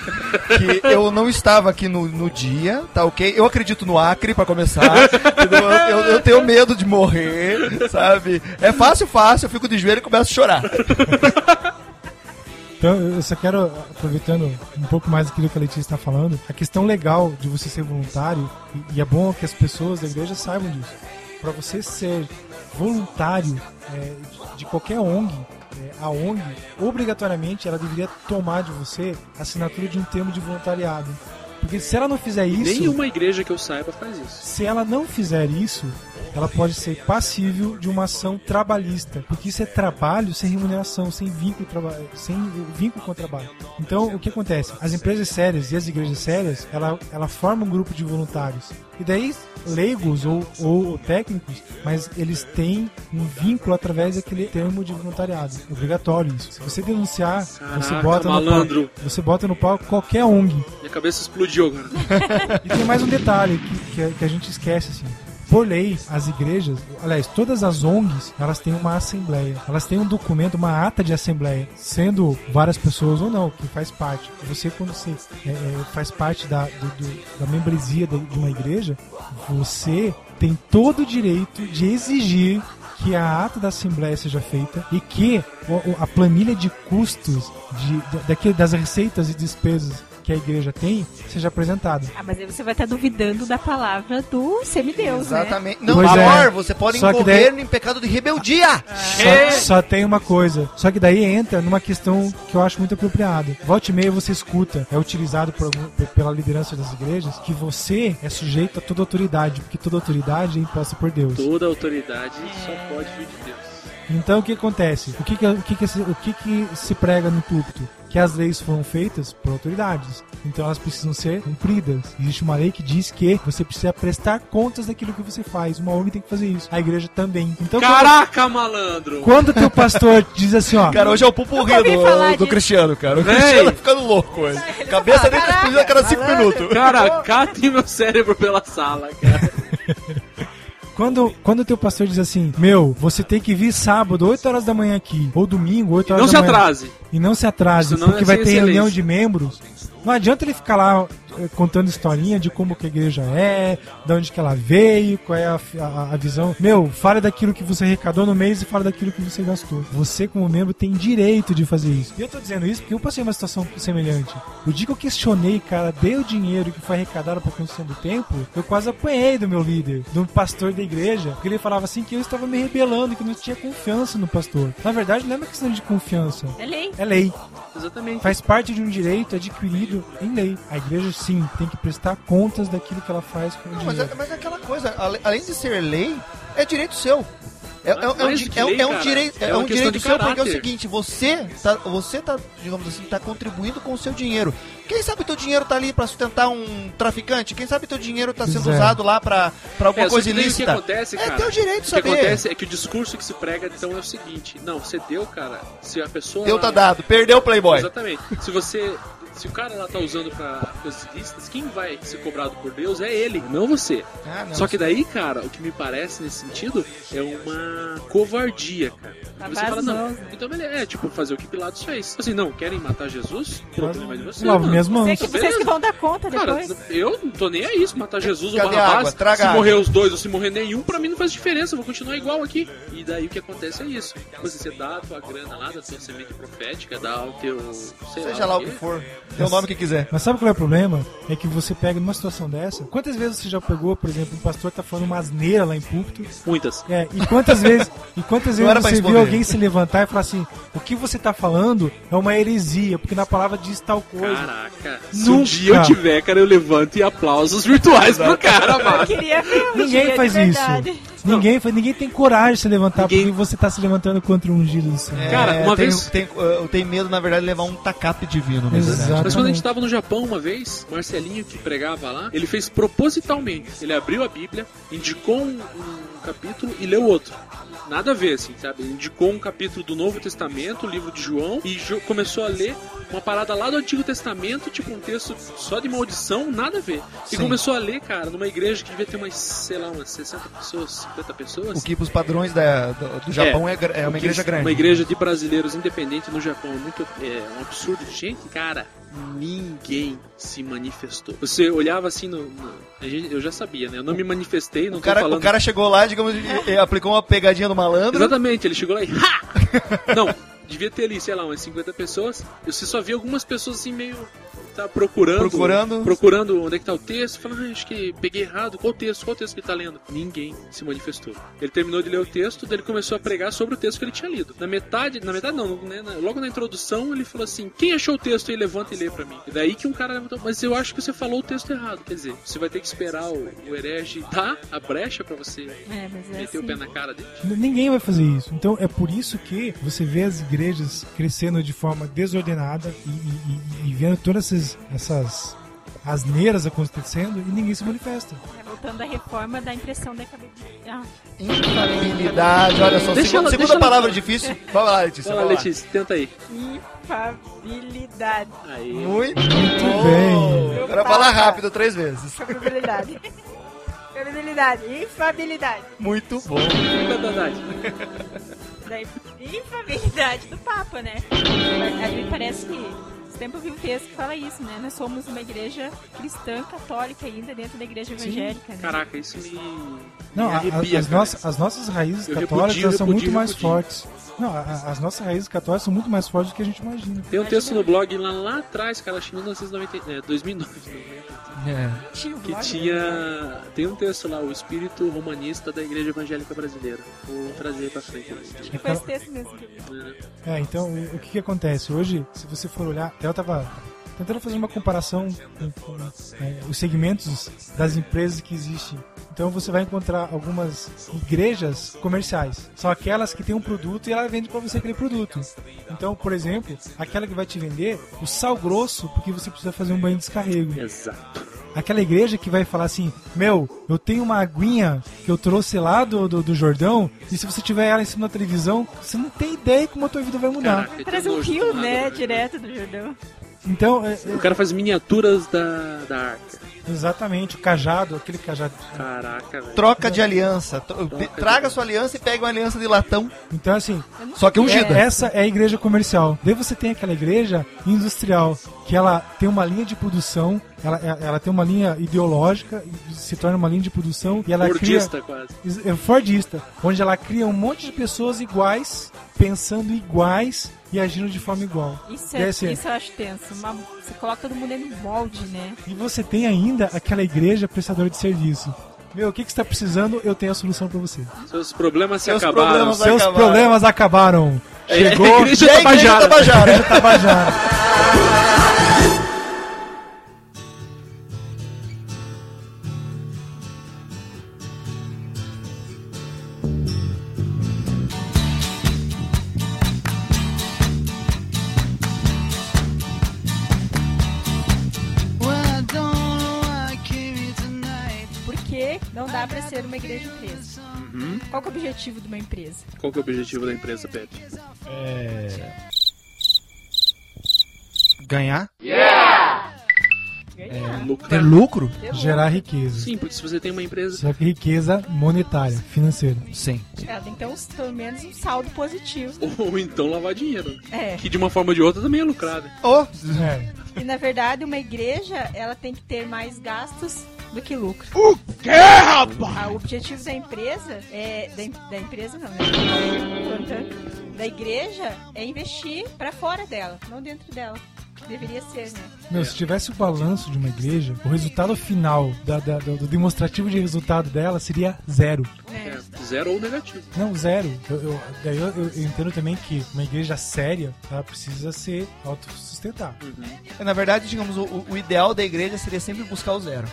H: que eu não estava aqui no, no dia, tá ok? Eu acredito no Acre, pra começar. eu, eu- eu tenho medo de morrer, sabe? É fácil, fácil, eu fico de joelho e começo a chorar.
K: Então, eu só quero, aproveitando um pouco mais daquilo que a Letícia está falando, a questão legal de você ser voluntário, e, é bom que as pessoas da igreja saibam disso. Para você ser voluntário é, de, qualquer ONG, a ONG, obrigatoriamente, ela deveria tomar de você a assinatura de um termo de voluntariado. Porque se ela não fizer isso.
I: Nenhuma igreja que eu saiba faz isso.
K: Se ela não fizer isso, ela pode ser passível de uma ação trabalhista, porque isso é trabalho sem remuneração, sem vínculo, sem vínculo com o trabalho. Então, o que acontece? As empresas sérias e as igrejas sérias, ela, ela formam um grupo de voluntários. E daí, leigos ou, ou técnicos, mas eles têm um vínculo através daquele termo de voluntariado. Obrigatório isso. Se você denunciar, você
I: Caraca,
K: bota no palco, você bota no palco qualquer ONG.
I: Minha cabeça explodiu. (laughs)
K: E tem mais um detalhe que, que a gente esquece, assim. Por lei, as igrejas, aliás, todas as ONGs, elas têm uma assembleia. Elas têm um documento, uma ata de assembleia, sendo várias pessoas ou não, que faz parte. Você, quando você é, é, faz parte da, do- do- da membresia de, de uma igreja, você tem todo o direito de exigir que a ata da assembleia seja feita e que a planilha de custos de, daquele- das receitas e despesas que a igreja tem seja apresentada.
B: Ah, mas aí você vai estar duvidando da palavra do semideus, né?
H: Exatamente. Não,
K: Pois é.
H: amor, você pode
K: Só
H: incorrer
K: daí-
H: em pecado de rebeldia.
K: Só, só tem uma coisa. Só que daí entra numa questão que eu acho muito apropriada. Volte e meia você escuta, é utilizado por pela liderança das igrejas, que você é sujeito a toda autoridade, porque toda autoridade é imposta por Deus.
I: Toda autoridade só pode vir de Deus.
K: Então o que acontece? O que que, o que, que, se, o que, que se prega no púlpito? Que as leis foram feitas por autoridades. Então elas precisam ser cumpridas. Existe uma lei que diz que você precisa prestar contas daquilo que você faz. Uma ONG tem que fazer isso. A igreja também. Então quando-
I: Caraca, malandro!
K: quando o teu pastor diz assim, ó.
H: Cara, hoje é o pupurri do, do. Cristiano, cara. O. Cristiano tá ficando louco hoje. Cabeça dele tá explodindo a cada cinco minutos.
I: Cara, cate meu cérebro pela sala, cara. (laughs)
K: Quando, quando o teu pastor diz assim, meu, você tem que vir sábado, 8 horas da manhã aqui, ou domingo, 8 horas
I: Não
K: da
I: se
K: manhã.
I: atrase.
K: E não se atrase,
I: Senão
K: porque
I: é
K: vai ter reunião
I: excelência.
K: de membros. Não adianta ele ficar lá contando historinha de como que a igreja é, de onde que ela veio, qual é a, a- a visão. Meu, fale daquilo que você arrecadou no mês e fale daquilo que você gastou. Você, como membro, tem direito de fazer isso. E eu tô dizendo isso porque eu passei uma situação semelhante. O dia que eu questionei, cara, dei o dinheiro que foi arrecadado para a construção do templo, eu quase apanhei do meu líder, do pastor da igreja, porque ele falava assim que eu estava me rebelando, que não tinha confiança no pastor. Na verdade, não é uma questão de confiança.
B: É lei.
K: É lei.
I: Exatamente.
K: Faz parte de um direito adquirido em lei. A igreja, sim, tem que prestar contas daquilo que ela faz com o
H: Não, mas,
K: dinheiro.
H: é, mas é aquela coisa, além de ser lei, é direito seu. É, é- é um, é um-
I: lei,
H: é um direito,
I: É
H: é um direito seu porque é o
I: caráter.
H: seguinte, você tá, você tá, digamos assim, tá contribuindo com o seu dinheiro. Quem sabe teu dinheiro tá ali pra sustentar um traficante? Quem sabe teu dinheiro tá sendo
K: é.
H: usado lá pra, pra alguma
I: É,
H: coisa
I: que daí o que
H: ilícita?
I: acontece,
H: é
I: cara,
H: teu direito
I: O que
H: saber.
I: acontece é que o discurso que se prega então é o seguinte: não, você deu, cara, se a pessoa.
H: Deu tá dado, perdeu o Playboy.
I: Exatamente. Se você. Se o cara lá tá usando pra coisas ilícitas, quem vai ser cobrado por Deus é ele, não você.
H: Ah, não.
I: Só que daí, cara, o que me parece nesse sentido é uma covardia, cara.
B: Lavar
I: você fala, não, então beleza, é tipo fazer o que Pilatos fez. Assim, não, querem matar Jesus? O problema é de vocês.
K: Lava
I: mano.
K: minhas mãos.
B: Vocês que, vocês que vão dar conta
I: Cara,
B: depois.
I: eu não tô nem aí se matar Jesus ou
H: Cadê
I: Barrabás. se
H: água.
I: morrer os dois ou se morrer nenhum, pra mim não faz diferença, eu vou continuar igual aqui. E daí o que acontece é isso. Tipo assim, você dá a tua grana lá, da tua semente profética, dá o teu. Sei
H: Seja lá o que for, dê o nome que quiser.
K: Mas sabe qual é o problema? É que você pega numa situação dessa. Quantas vezes você já pegou, por exemplo, um pastor tá falando uma asneira lá em púlpito?
I: Muitas.
K: É, e quantas (laughs) vezes, e quantas vezes você viu alguém se levantar e falar assim: o que você tá falando é uma heresia, porque na palavra diz tal coisa.
I: Caraca, se um
K: Nunca.
I: dia eu tiver, cara, eu levanto e aplausos virtuais pro cara,
B: Eu
I: mano.
B: queria ver um
K: Ninguém
B: dia
K: faz isso. Ninguém, faz, ninguém tem coragem de se levantar
I: Ninguém-
K: porque você tá se levantando contra o ungido do Senhor.
I: Cara, uma
H: tem,
I: vez-
H: Tem, eu tenho medo, na verdade, de levar um tacape divino.
K: Exato.
I: Mas quando a gente tava no Japão uma vez, Marcelinho que pregava lá, ele fez propositalmente. Ele abriu a Bíblia, indicou um, um capítulo e leu outro. Nada a ver, assim, sabe? Ele indicou um capítulo do Novo Testamento, o livro de João, e jo- começou a ler uma parada lá do Antigo Testamento, tipo um texto só de maldição, nada a ver. E
H: Sim.
I: começou a ler, cara, numa igreja que devia ter umas, sei lá, umas 60 pessoas. 50 pessoas.
H: O que pros padrões da, do, do Japão é, gra- é uma igreja grande.
I: Uma igreja de brasileiros independente no Japão é muito é um absurdo. Gente, cara, ninguém se manifestou. Você olhava assim no. no- eu já sabia, né? Eu não me manifestei, não
H: O cara,
I: falando.
H: o cara chegou lá, digamos, aplicou uma pegadinha do malandro.
I: Exatamente, ele chegou lá e. Ha! (laughs) Não, devia ter ali, sei lá, umas 50 pessoas. Você só via algumas pessoas assim meio. Tá procurando.
H: Procurando.
I: Procurando onde é que tá o texto. Falando, ah, acho que peguei errado. Qual texto? Qual texto que ele tá lendo? Ninguém se manifestou. Ele terminou de ler o texto, daí ele começou a pregar sobre o texto que ele tinha lido. Na metade, na metade não, né, na- logo na introdução ele falou assim: quem achou o texto aí, levanta e lê pra mim. E daí que um cara levantou, mas eu acho que você falou o texto errado. Quer dizer, você vai ter que esperar o, o herege dar a brecha pra você
B: É, é
I: meter o
B: assim.
I: pé na cara dele.
K: Ninguém vai fazer isso. Então é por isso que você vê as igrejas crescendo de forma desordenada e, e- e- e vendo todas essas, essas asneiras acontecendo e ninguém se manifesta.
B: É, voltando à reforma da impressão da cabeça. Ah,
H: Infalibilidade, olha só,
I: Deixa
H: segunda,
I: ela-
H: segunda palavra difícil. Vai lá, Letícia.
I: Vai lá. Letícia, tenta aí.
B: infabilidade.
I: Aí.
H: Muito,
K: Muito
H: bem.
K: bem.
H: Agora fala rápido três vezes.
B: Infabilidade. Infabilidade. Infabilidade.
H: Muito bom.
B: Da infabilidade do Papa, né? A mim parece que. Tempo eu vi um texto que fala isso, né? Nós somos uma igreja cristã, católica ainda, dentro da igreja evangélica. Né?
I: Caraca, isso me.
K: Não,
I: me arrepia,
K: as,
I: cara.
K: nossas, as nossas raízes
I: Eu
K: católicas
I: repudio,
K: são
I: repudio,
K: muito mais
I: repudio.
K: fortes. Não, a- as nossas raízes católicas são muito mais fortes do que a gente imagina.
I: Tem um texto no blog lá, lá atrás, cara, acho que em 1990, é, 2009,
B: Tinha um
I: que
B: blog, né?
I: tinha. Tem um texto lá, o espírito romanista da Igreja Evangélica Brasileira. Vou trazer pra frente.
B: Acho que foi esse texto mesmo que eu vi.
K: É, então o, o que, que acontece? Hoje, se você for olhar, até eu tava tentando fazer uma comparação com, com, é, os segmentos das empresas que existem. Então você vai encontrar algumas igrejas comerciais. São aquelas que têm um produto e ela vende para você aquele produto. Então, por exemplo, aquela que vai te vender o sal grosso porque você precisa fazer um banho de descarrego.
I: Exato.
K: Aquela igreja que vai falar assim: Meu, eu tenho uma aguinha que eu trouxe lá do, do, do Jordão, e se você tiver ela em cima da televisão, você não tem ideia como a tua vida vai mudar.
I: Caraca,
B: Traz um rio, né? Direto do Jordão.
K: Então, é-
I: O cara faz miniaturas da, da arca.
K: É exatamente, o cajado, aquele cajado.
I: Caraca, velho.
H: Troca de aliança. Tro-
I: Troca de
H: Traga
I: aliança.
H: sua aliança e pegue uma aliança de latão.
K: Então, assim,
H: Só que ungida.
K: é- essa é a igreja comercial. Daí você tem aquela igreja industrial, que ela tem uma linha de produção, ela, ela ela tem uma linha ideológica, se torna uma linha de produção, e ela
I: Fordista,
K: cria.
I: quase.
K: É Fordista, onde ela cria um monte de pessoas iguais, pensando iguais e agindo de forma igual.
B: Isso, é,
K: assim,
B: isso eu acho tenso. Uma- você coloca todo mundo dentro de molde, né?
K: E você tem ainda aquela igreja prestadora de serviço. Meu, o que, que você está precisando? Eu tenho a solução para você.
I: Seus problemas se
H: Seus
I: acabaram.
H: problemas
K: Seus
H: acabaram.
K: problemas acabaram.
I: É,
K: Chegou
I: é a igreja. Tabajara. (laughs)
K: Igreja Tabajara.
B: Não dá pra ser uma igreja empresa.
I: Uhum.
B: Qual que é o objetivo de uma empresa?
I: Qual que é o objetivo da empresa, Pedro?
H: É... Ganhar?
B: Ganhar.
I: Lucrar.
H: Ter lucro?
K: Gerar riqueza.
I: Sim, porque se você tem uma empresa.
K: Só que riqueza monetária, financeira.
H: Sim.
B: Ela tem que ter um, pelo menos um saldo positivo. (laughs)
I: Ou então lavar dinheiro.
B: É.
I: Que de uma forma ou de outra também é lucrado.
H: Oh,
K: É.
B: E na verdade, uma igreja, ela tem que ter mais gastos do que lucro.
L: O quê, rapaz?
B: Ah, o objetivo da empresa é. Da, da empresa não, né? Da igreja é investir pra fora dela, não dentro dela. Deveria ser, né?
K: Meu, se tivesse o balanço de uma igreja, o resultado final da, da- do, do demonstrativo de resultado dela seria zero.
B: É.
I: É, zero ou negativo.
K: Não, zero. Eu, eu, daí eu, eu- entendo também que uma igreja séria ela precisa ser autossustentar.
I: Uhum.
H: Na verdade, digamos, o, o ideal da igreja seria sempre buscar o zero.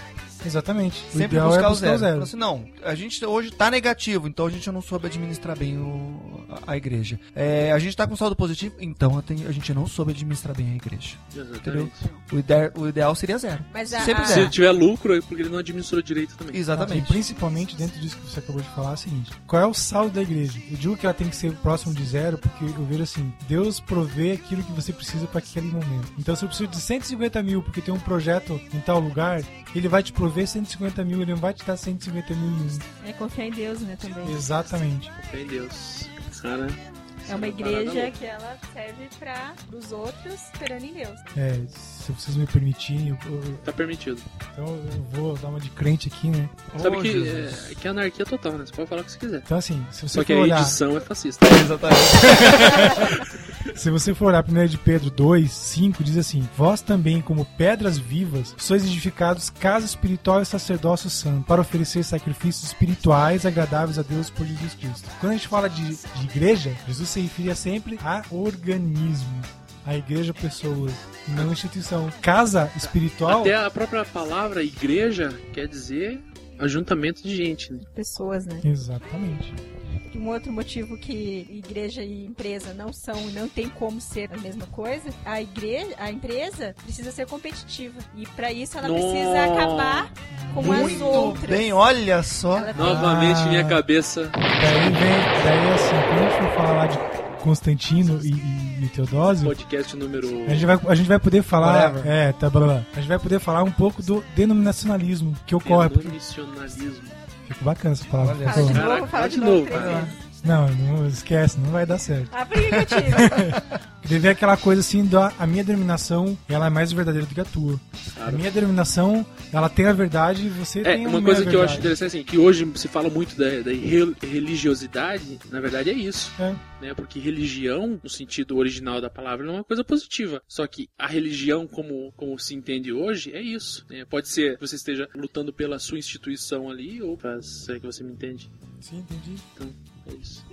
K: Exatamente. O
H: Sempre
K: ideal
H: buscar,
K: é
H: o
K: buscar
H: zero.
K: o zero.
H: Assim, não, a gente hoje tá negativo, então a gente não soube administrar bem o, a, a igreja. É, a gente tá com saldo positivo, então a, tem- a gente não soube administrar bem a igreja.
I: Exatamente.
H: O, ide- o ideal seria zero.
B: Mas a,
H: Sempre
B: a-
I: Se
H: zero.
I: tiver lucro, é porque ele não administrou direito também.
K: E
H: Exatamente.
K: principalmente dentro disso que você acabou de falar, é o seguinte: qual é o saldo da igreja? Eu digo que ela tem que ser próximo de zero, porque eu vejo assim: Deus provê aquilo que você precisa para aquele momento. Então, se eu preciso de 150 mil porque tem um projeto em tal lugar, ele vai te prover vê 150 mil, ele não vai te dar 150 mil.
B: É confiar em Deus, né, também.
K: Exatamente.
I: Fé em Deus. Cara,
B: É uma
I: Parada
B: igreja que ela serve para os outros esperando em Deus.
K: É, se vocês me permitirem, eu, eu-
I: tá permitido.
K: então eu vou dar uma de crente aqui, né?
I: Sabe
H: Ô,
I: que é, que é anarquia total, né? Você pode falar o que você quiser.
K: Então assim, se você
I: Só que
K: for
I: a
K: olhar,
I: edição é fascista. (laughs)
H: Exatamente. (laughs)
K: se você for olhar 1 de Pedro 2, 5, diz assim: Vós também, como pedras vivas, sois edificados casa espiritual e sacerdócio santo, para oferecer sacrifícios espirituais agradáveis a Deus por Jesus Cristo. Quando a gente fala de, de igreja, Jesus se referia sempre a organismo. A igreja, pessoas, não instituição. Casa espiritual.
I: Até a própria palavra igreja quer dizer ajuntamento de gente, né?
B: Pessoas, né?
K: Exatamente.
B: Um outro motivo que igreja e empresa não são e não tem como ser a mesma coisa, a igreja, a empresa precisa ser competitiva. E para isso ela precisa acabar com as
H: Muito
B: outras.
H: bem, olha só.
B: Ela tem-
I: Novamente
K: Ah.
I: minha cabeça.
K: Daí vem, daí assim, quando a gente for falar lá de Constantino e, e, e Teodósio,
I: Podcast número.
K: A gente, vai, a gente vai poder falar.
H: Whatever.
K: É, tá blá, blá. A gente vai poder falar um pouco do denominacionalismo que ocorre.
I: Denominacionalismo.
K: Fica bacana essa palavra.
H: Olha
K: Ficou-
B: Fala de
I: Caraca,
B: novo, fala
I: fala
B: de novo.
K: Não, não esquece, não vai dar certo.
B: Ah, por que que eu tiro?
K: Deve ver aquela coisa assim da a minha denominação, ela é mais verdadeira do que a tua. A
I: Claro.
K: minha denominação, ela tem a verdade e você
I: É,
K: tem a
I: uma coisa que eu acho interessante, assim, que hoje se fala muito da, da rel- religiosidade, na verdade é isso.
K: É.
I: Né? Porque religião, no sentido original da palavra, não é uma coisa positiva. Só que a religião, como, como se entende hoje, é isso. né? Pode ser que você esteja lutando pela sua instituição ali, ou pra ser que você me entende.
K: Sim, entendi.
I: Então, é isso.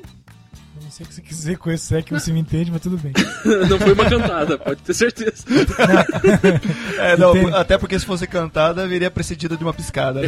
K: Eu não sei o que você quis dizer com esse é que você me entende, mas tudo bem. (laughs)
I: não foi uma cantada, pode ter certeza. (laughs)
H: É, não, até porque se fosse cantada, viria precedida de uma piscada. Né?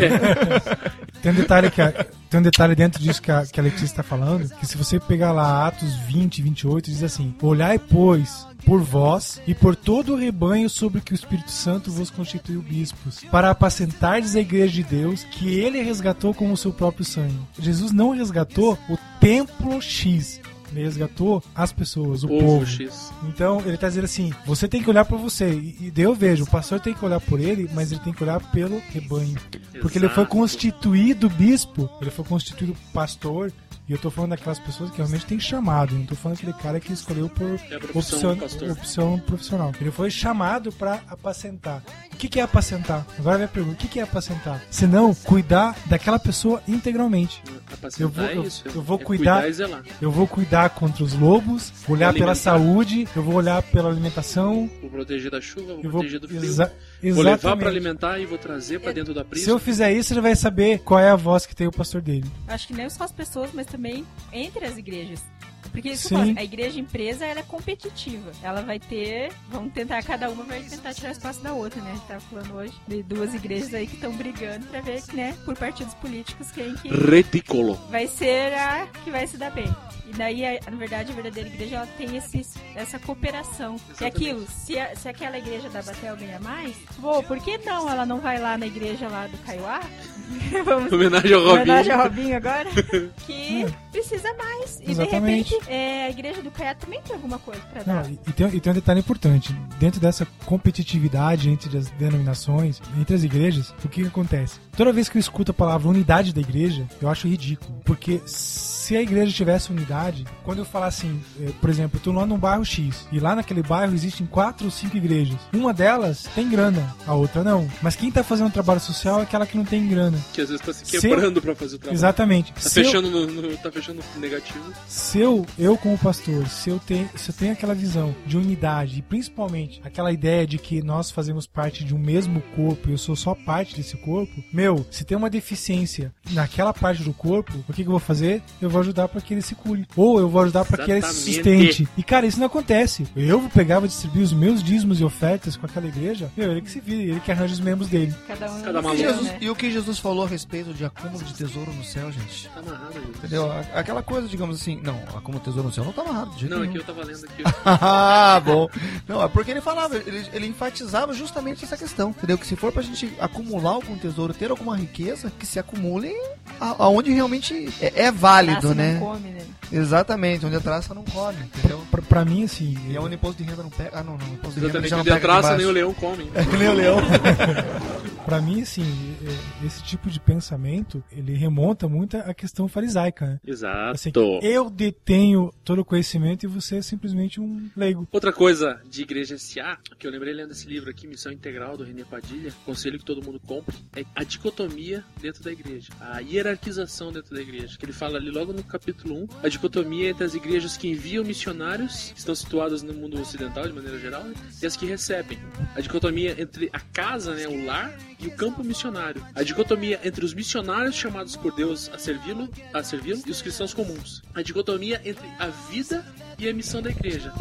K: Tem um detalhe, que a- tem um detalhe dentro disso que a, que a Letícia está falando, que se você pegar lá Atos 20, 28, diz assim, Olhai, pois, por vós e por todo o rebanho sobre que o Espírito Santo vos constituiu bispos, para apacentardes a igreja de Deus, que ele resgatou com o seu próprio sangue. Jesus não resgatou o templo X, resgatou as pessoas, o
I: Povo
K: povo.
I: X.
K: Então ele tá dizendo assim: você tem que olhar pra você. E, daí eu vejo, o pastor tem que olhar por ele, mas ele tem que olhar pelo rebanho. Porque ele foi
I: Exato.
K: constituído bispo, ele foi constituído pastor. E eu tô falando daquelas pessoas que realmente tem chamado, não tô falando daquele cara que escolheu por
I: É
K: opção, opção profissional. Ele foi chamado pra apacentar. O que, que é apacentar? Agora a pergunta: o que, que é apacentar? Senão, cuidar daquela pessoa integralmente.
I: Apacentar
K: Eu vou-
I: é
K: eu-
I: isso.
K: eu vou
I: é
K: cuidar-
I: zelar.
K: Eu vou cuidar contra os lobos, olhar pela saúde, eu vou olhar pela alimentação,
I: Vou proteger da chuva, vou,
K: eu vou
I: proteger do frio.
K: exa
I: Vou levar
K: exatamente.
I: alimentar e vou trazer pra dentro da
K: Se
I: prisma.
K: eu fizer isso, ele vai saber qual é a voz que tem o pastor dele.
B: Acho que não só as pessoas, mas também entre as igrejas. Porque isso falo, a igreja empresa ela é competitiva. Ela vai ter. Vamos tentar, cada uma vai tentar tirar espaço da outra, né? A gente tava falando hoje de duas igrejas aí que estão brigando pra ver, né, por partidos políticos quem que
I: Ridículo.
B: vai ser a que vai se dar bem. E daí, a- na verdade, a verdadeira igreja ela tem esse, essa cooperação. E aquilo, se, a- se aquela igreja da Batel ganha mais, pô, por que não ela não vai lá na igreja lá do Caiuá? (laughs) Vamos
I: Homenagem ao Robinho.
B: Homenagem ao Robinho agora. (laughs) Que precisa mais. E
K: Exatamente.
B: de repente, é, a igreja do Caiá também tem alguma coisa pra
K: Não,
B: dar.
K: e, e tem, e tem um detalhe importante. Dentro dessa competitividade entre as denominações, entre as igrejas, o que, que acontece? Toda vez que eu escuto a palavra unidade da igreja, eu acho ridículo. Porque se a igreja tivesse unidade, quando eu falar assim, eh, por exemplo, eu tô lá num bairro X, e lá naquele bairro existem quatro ou cinco igrejas. Uma delas tem grana, a outra não. Mas quem tá fazendo trabalho social é aquela que não tem grana.
I: Que às vezes tá se
K: Se-
I: quebrando pra fazer o trabalho.
K: Exatamente.
I: Tá
K: Se eu-
I: fechando, no, no- tá fechando negativo.
K: se eu, eu como pastor, se eu, tenho, se eu tenho aquela visão de unidade e principalmente aquela ideia de que nós fazemos parte de um mesmo corpo e eu sou só parte desse corpo, meu, se tem uma deficiência naquela parte do corpo, o que, que eu vou fazer? Eu vou ajudar para que ele se cure. Ou eu vou ajudar para que ele se sustente. E cara, isso não acontece. Eu vou pegar, vou distribuir os meus dízimos e ofertas com aquela igreja, meu, ele que se vire, ele que arranja os membros dele.
B: Cada um
I: Cada
B: seu,
H: Jesus-
B: né?
H: e o que Jesus falou a respeito de acúmulo de tesouro no céu, gente?
I: Tá amarrado, gente.
H: Entendeu? Aquela coisa, digamos assim, não, acúmulo de tesouro no céu não tá amarrado de jeito
I: Não,
H: nenhum.
I: aqui eu tava lendo aqui. (laughs)
H: ah, bom. Não, é porque ele falava, ele, ele enfatizava justamente essa questão, entendeu? Que se for pra gente acumular algum tesouro, ter alguma riqueza, que se acumule a- aonde realmente é, é válido,
B: Traça
H: né?
B: não come, né?
H: Exatamente, onde a traça não come, entendeu?
K: Pra, pra mim, assim.
H: E é onde o imposto de renda não pega. Ah, não, não, o imposto de renda
I: Exatamente,
H: já não
I: onde a traça
H: de
I: nem o leão come. (laughs)
H: É nem o leão. (laughs)
K: Pra mim, assim, é- esse tipo de pensamento, ele remonta muito à questão farisaica, né?
I: Exato.
K: Assim, eu detenho todo o conhecimento e você é simplesmente um leigo.
I: Outra coisa de Igreja SA, que eu lembrei lendo esse livro aqui, Missão Integral, do René Padilha, conselho que todo mundo compre, é a dicotomia dentro da igreja, a hierarquização dentro da igreja, que ele fala ali logo no capítulo 1, a dicotomia entre as igrejas que enviam missionários, que estão situadas no mundo ocidental de maneira geral, né, e as que recebem. A dicotomia entre a casa, né, o lar, e o campo missionário. A dicotomia entre os missionários chamados por Deus a servi-lo, a servi-lo e os cristãos comuns. A dicotomia entre a vida e a missão da igreja.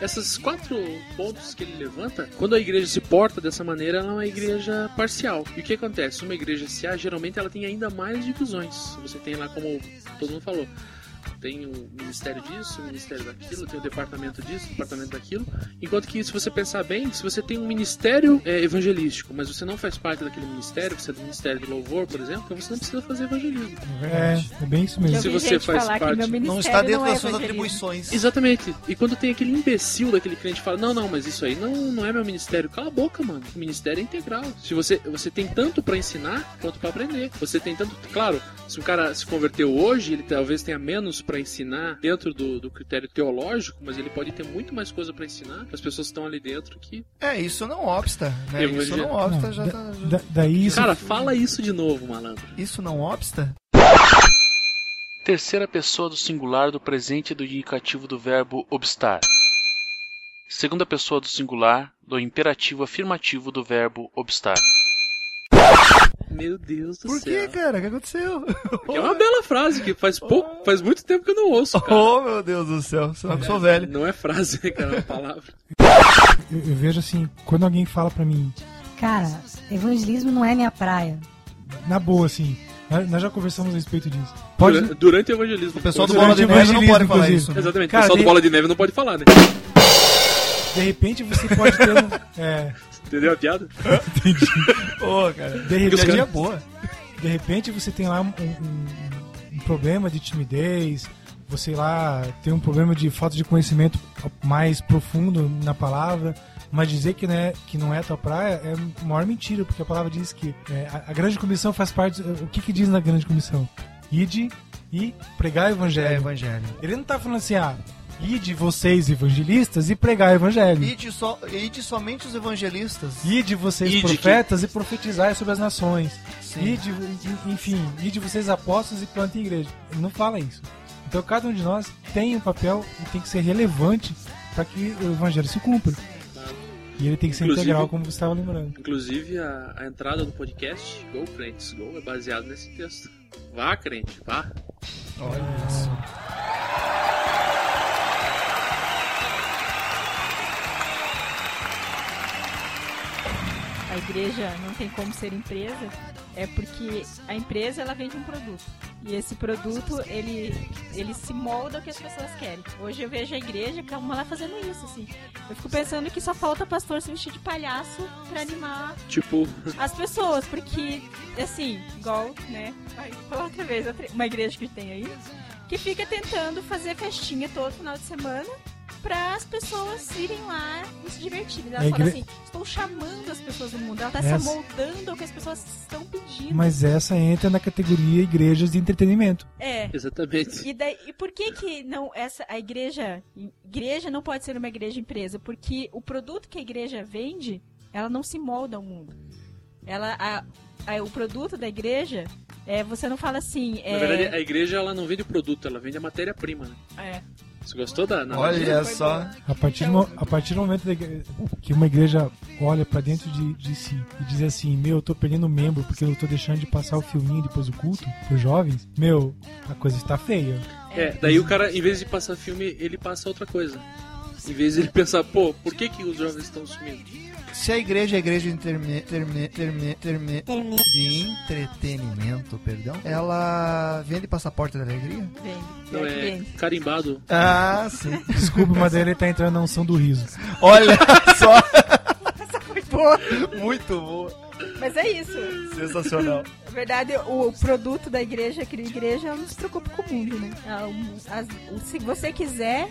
I: Esses quatro pontos que ele levanta, quando a igreja se porta dessa maneira, ela é uma igreja parcial. E o que acontece? Uma igreja SA, geralmente, ela tem ainda mais divisões. Você tem lá, como todo mundo falou, tem o ministério disso, o ministério daquilo, tem o departamento disso, o departamento daquilo. Enquanto que, se você pensar bem, se você tem um ministério é, evangelístico, mas você não faz parte daquele ministério, você é do ministério de louvor, por exemplo, então você não precisa fazer evangelismo.
K: É, é bem isso mesmo.
I: Se você faz parte.
H: Não está dentro das suas atribuições.
I: Exatamente. E quando tem aquele imbecil daquele crente que fala, não, não, mas isso aí não, não é meu ministério. Cala a boca, mano. O ministério é integral. Se você, você tem tanto pra ensinar quanto pra aprender. Você tem tanto. Claro, se um cara se converteu hoje, ele talvez tenha menos pra ensinar dentro do, do critério teológico, mas ele pode ter muito mais coisa pra ensinar para as pessoas que estão ali dentro que.
H: É, isso não obsta, né? Isso não obsta,
K: Não,
H: já
K: da-
H: tá.
K: da- daí isso-
I: Cara, fala isso de novo, malandro.
H: Isso não obsta?
A: Terceira pessoa do singular do presente do indicativo do verbo obstar. Segunda pessoa do singular do imperativo afirmativo do verbo obstar.
I: Meu Deus do
H: Por
I: céu.
H: que, cara? O que aconteceu?
I: Que é uma bela frase que faz pouco, faz muito tempo que eu não ouço, cara.
H: Oh, meu Deus do céu. Será que eu sou velho?
I: Não é frase, né, cara? É uma palavra.
K: Eu, eu vejo assim, quando alguém fala pra mim,
M: Cara, evangelismo não é minha praia.
K: na boa, assim, nós, já conversamos a respeito disso. Pode.
I: Durante, durante o evangelismo.
H: O pessoal do Bola de Neve não pode falar isso. né?
I: Exatamente, o pessoal do Bola de Neve não pode falar, né?
K: De repente você pode ter um. (laughs) É,
I: Entendeu a piada?
K: entendi.
H: Ô, cara.
K: De repente,
H: Piadinha boa.
K: de repente você tem lá um, um- um problema de timidez, você lá tem um problema de falta de conhecimento mais profundo na palavra, mas dizer que não é, que não é tua praia é a maior mentira, porque a palavra diz que é, a, a grande comissão faz parte. O que que diz na grande comissão? Ide e pregar o evangelho.
H: É evangelho.
K: Ele não tá falando assim, ah, ide vocês evangelistas e pregar o evangelho.
H: Ide, so, ide somente os evangelistas.
K: Ide vocês
I: Ide
K: profetas e profetizai sobre as nações.
H: Sim.
K: Ide, en- enfim, ide vocês apóstolos e plantem igreja. Ele não fala isso. Então cada um de nós tem um papel e tem que ser relevante para que o evangelho se cumpra. E ele tem que ser
I: Inclusive-
K: integral, como você estava lembrando.
I: Inclusive, a, a entrada do podcast, Go Crentes Go, é baseado nesse texto. Vá, crente, vá.
H: Olha isso.
B: A igreja não tem como ser empresa é porque a empresa ela vende um produto e esse produto ele ele se molda ao que as pessoas querem. Hoje eu vejo a igreja calma lá fazendo isso assim. Eu fico pensando que só falta pastor se vestir de palhaço pra animar
I: Tipo,
B: as pessoas, porque assim, igual, né? Ai, outra vez, uma igreja que tem aí que fica tentando fazer festinha todo final de semana para as pessoas irem lá e se divertirem. Ela
K: A
B: fala
K: igre-
B: assim: estou chamando as pessoas do mundo. Ela está
K: Essa-
B: se moldando ao que as pessoas estão pedindo.
K: Mas essa entra na categoria igrejas de entretenimento.
B: É.
I: exatamente.
B: E, daí, e por que que não essa a igreja igreja não pode ser uma igreja empresa? Porque o produto que a igreja vende, ela não se molda ao mundo. Ela a, a- o produto da igreja é você não fala assim, é,
I: Na verdade, a igreja ela não vende o produto, ela vende a matéria-prima, né?
B: é,
I: Você gostou da analogia?
H: Olha só.
K: A partir, do, a partir do momento que uma igreja olha pra dentro de, de si e diz assim: Meu, eu tô perdendo membro porque eu tô deixando de passar o filminho depois do culto pros jovens, meu, a coisa está feia.
I: É, daí o cara, em vez de passar filme, ele passa outra coisa. Em vez de ele pensar, pô, por que, que os jovens estão sumindo?
H: Se a igreja é igreja de, interme, terme, terme, terme,
F: Termi-
H: de entretenimento, perdão, ela vende passaporte da alegria?
B: vende.
I: Não
B: que
I: é
B: vende.
I: carimbado.
H: Ah, sim.
K: Desculpa, mas ele tá entrando na unção do riso.
H: Olha (laughs) só.
B: Essa foi boa.
H: Muito boa.
B: Mas é isso.
H: Sensacional.
B: Na verdade, o produto da igreja, a igreja, não se preocupa com o mundo, né? Se você quiser,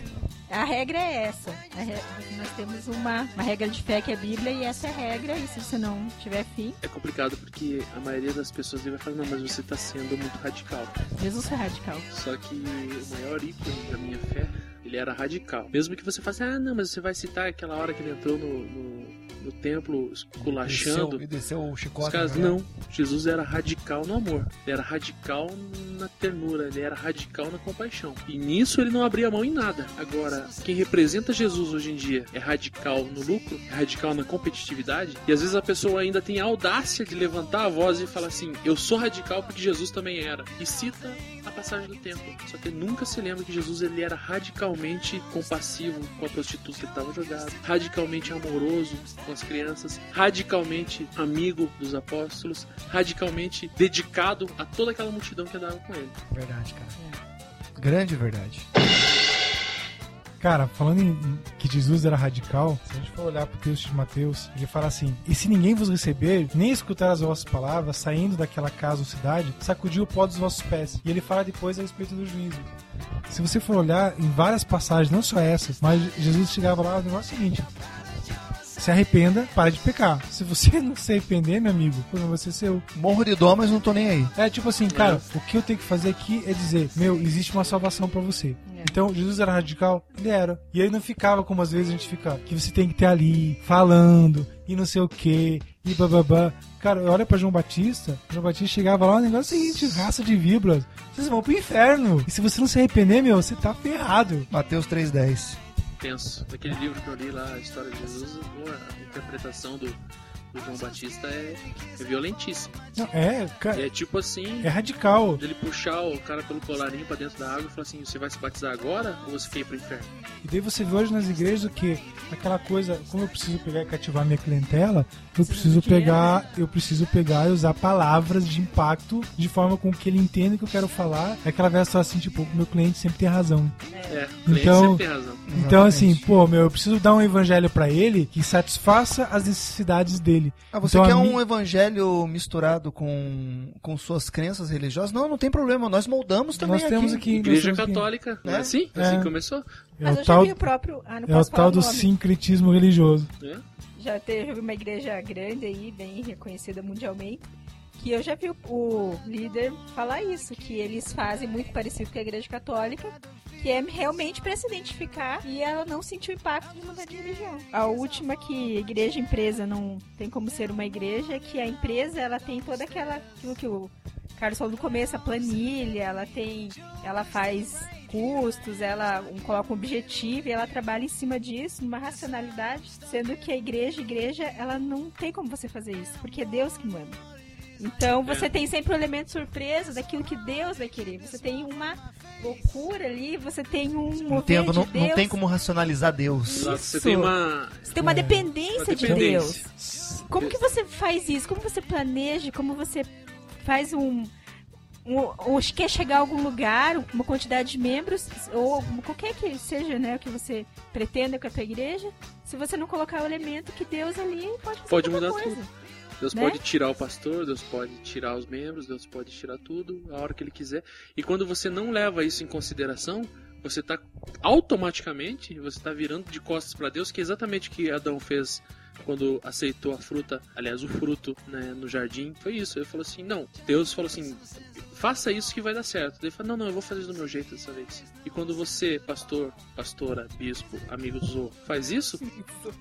B: A regra é essa. A re- Nós temos uma, uma regra de fé que é a Bíblia e essa é a regra. E se você não tiver fim,
I: É complicado porque a maioria das pessoas vai falar, não, mas você tá sendo muito radical.
B: Jesus foi radical.
I: Só que o maior ícone da minha fé, ele era radical. Mesmo que você faça, ah, não, mas você vai citar aquela hora que ele entrou no, no, no templo esculachando.
H: Desceu, e desceu o chicote.
I: Os caras,
H: mulher.
I: não. Jesus era radical no amor. Ele era radical na ternura. Ele era radical na compaixão. E nisso ele não abria mão em nada. Agora, quem representa Jesus hoje em dia é radical no lucro, é radical na competitividade. E às vezes a pessoa ainda tem a audácia de levantar a voz e falar assim: Eu sou radical porque Jesus também era. E cita a passagem do tempo. Só que nunca se lembra que Jesus ele era radicalmente compassivo com a prostituta que estava jogada, radicalmente amoroso com as crianças, radicalmente amigo dos apóstolos, radicalmente dedicado a toda aquela multidão que andava com ele.
H: Verdade, cara. Grande verdade.
K: Cara, falando em, que Jesus era radical, se a gente for olhar pro texto de Mateus, ele fala assim: E se ninguém vos receber, nem escutar as vossas palavras, saindo daquela casa ou cidade, sacudiu o pó dos vossos pés. E ele fala depois a respeito do juízo. Se você for olhar em várias passagens, não só essas, mas Jesus chegava lá, o negócio é o seguinte: se arrependa, para de pecar. Se você (laughs) não se arrepender, meu amigo, o problema vai ser seu.
H: Morro de dó, mas não tô nem aí.
K: É tipo assim, cara, o que eu tenho que fazer aqui é dizer, meu, existe uma salvação pra você. Então, Jesus era radical? Ele era. E ele não ficava como às vezes a gente fica, que você tem que ter ali, falando, e não sei o que, e bababá. Cara, olha pra João Batista, João Batista chegava lá, o negócio é o seguinte, raça de víboras, vocês vão pro inferno. E se você não se arrepender, meu, você tá ferrado.
H: Mateus 3,10.
I: Tenso. Naquele livro que eu li lá, a história de Jesus, a interpretação do, do João Batista é, é violentíssima.
K: Não, é, cara,
I: É tipo assim.
K: é radical.
I: ele puxar o cara pelo colarinho pra dentro da água e falar assim: você vai se batizar agora ou você quer ir pro inferno?
K: E daí você vê hoje nas igrejas o que? Aquela coisa, como eu preciso pegar e cativar minha clientela, eu preciso pegar, eu preciso pegar e usar palavras de impacto de forma com que ele entenda o que eu quero falar. É aquela vez só assim, tipo, meu cliente sempre tem razão.
I: É,
K: Então,
I: sempre tem razão.
K: então assim, pô, meu, eu preciso dar um evangelho pra ele que satisfaça as necessidades dele.
H: Ah, você
K: Então, a
H: quer
K: mi-
H: um evangelho misturado com, com suas crenças religiosas? Não, não tem problema. Nós moldamos também
K: Nós temos aqui-
I: Igreja
K: nós temos que-
I: católica, não é
H: Né?
I: assim?
K: É.
I: Assim que começou?
K: É
B: Mas
K: o
B: eu
K: tal,
B: já vi o próprio. Ah, não
K: é o tal do
B: nome.
K: sincretismo religioso.
I: É?
B: Já teve uma igreja grande aí, bem reconhecida mundialmente, que eu já vi o, líder falar isso, que eles fazem muito parecido com a igreja católica, que é realmente para se identificar e ela não sentir o impacto de mudar de religião. A última que igreja empresa não tem como ser uma igreja é que a empresa ela tem toda aquela aquilo que o Carlos falou no começo, a planilha, ela tem, ela faz custos, ela um, coloca um objetivo e ela trabalha em cima disso, numa racionalidade, sendo que a igreja, igreja, ela não tem como você fazer isso, porque é Deus que manda. Então você tem sempre o elemento surpresa daquilo que Deus vai querer. Você tem uma loucura ali, você tem um
H: Entendo,
B: de
H: não, não tem como racionalizar Deus.
I: Exato, Você
B: Isso.
I: tem uma.
B: Você tem uma dependência,
I: Uma
B: de
I: dependência.
B: Deus. Como que você faz isso? Como você planeja? Como você faz um. um, ou quer chegar a algum lugar, uma quantidade de membros, ou qualquer que seja né, o que você pretenda com a tua igreja, se você não colocar o elemento que Deus ali pode fazer
I: Pode mudar
B: coisa.
I: tudo. Deus
B: né?
I: pode tirar o pastor, Deus pode tirar os membros, Deus pode tirar tudo a hora que ele quiser. E quando você não leva isso em consideração, você está automaticamente, você está virando de costas para Deus, que é exatamente o que Adão fez quando aceitou a fruta, aliás, o fruto né, no jardim. Foi isso. Ele falou assim: não. Deus falou assim: faça isso que vai dar certo. Ele falou: não, não, eu vou fazer do meu jeito dessa vez. E quando você, pastor, pastora, bispo, amigo do Zoo, faz isso,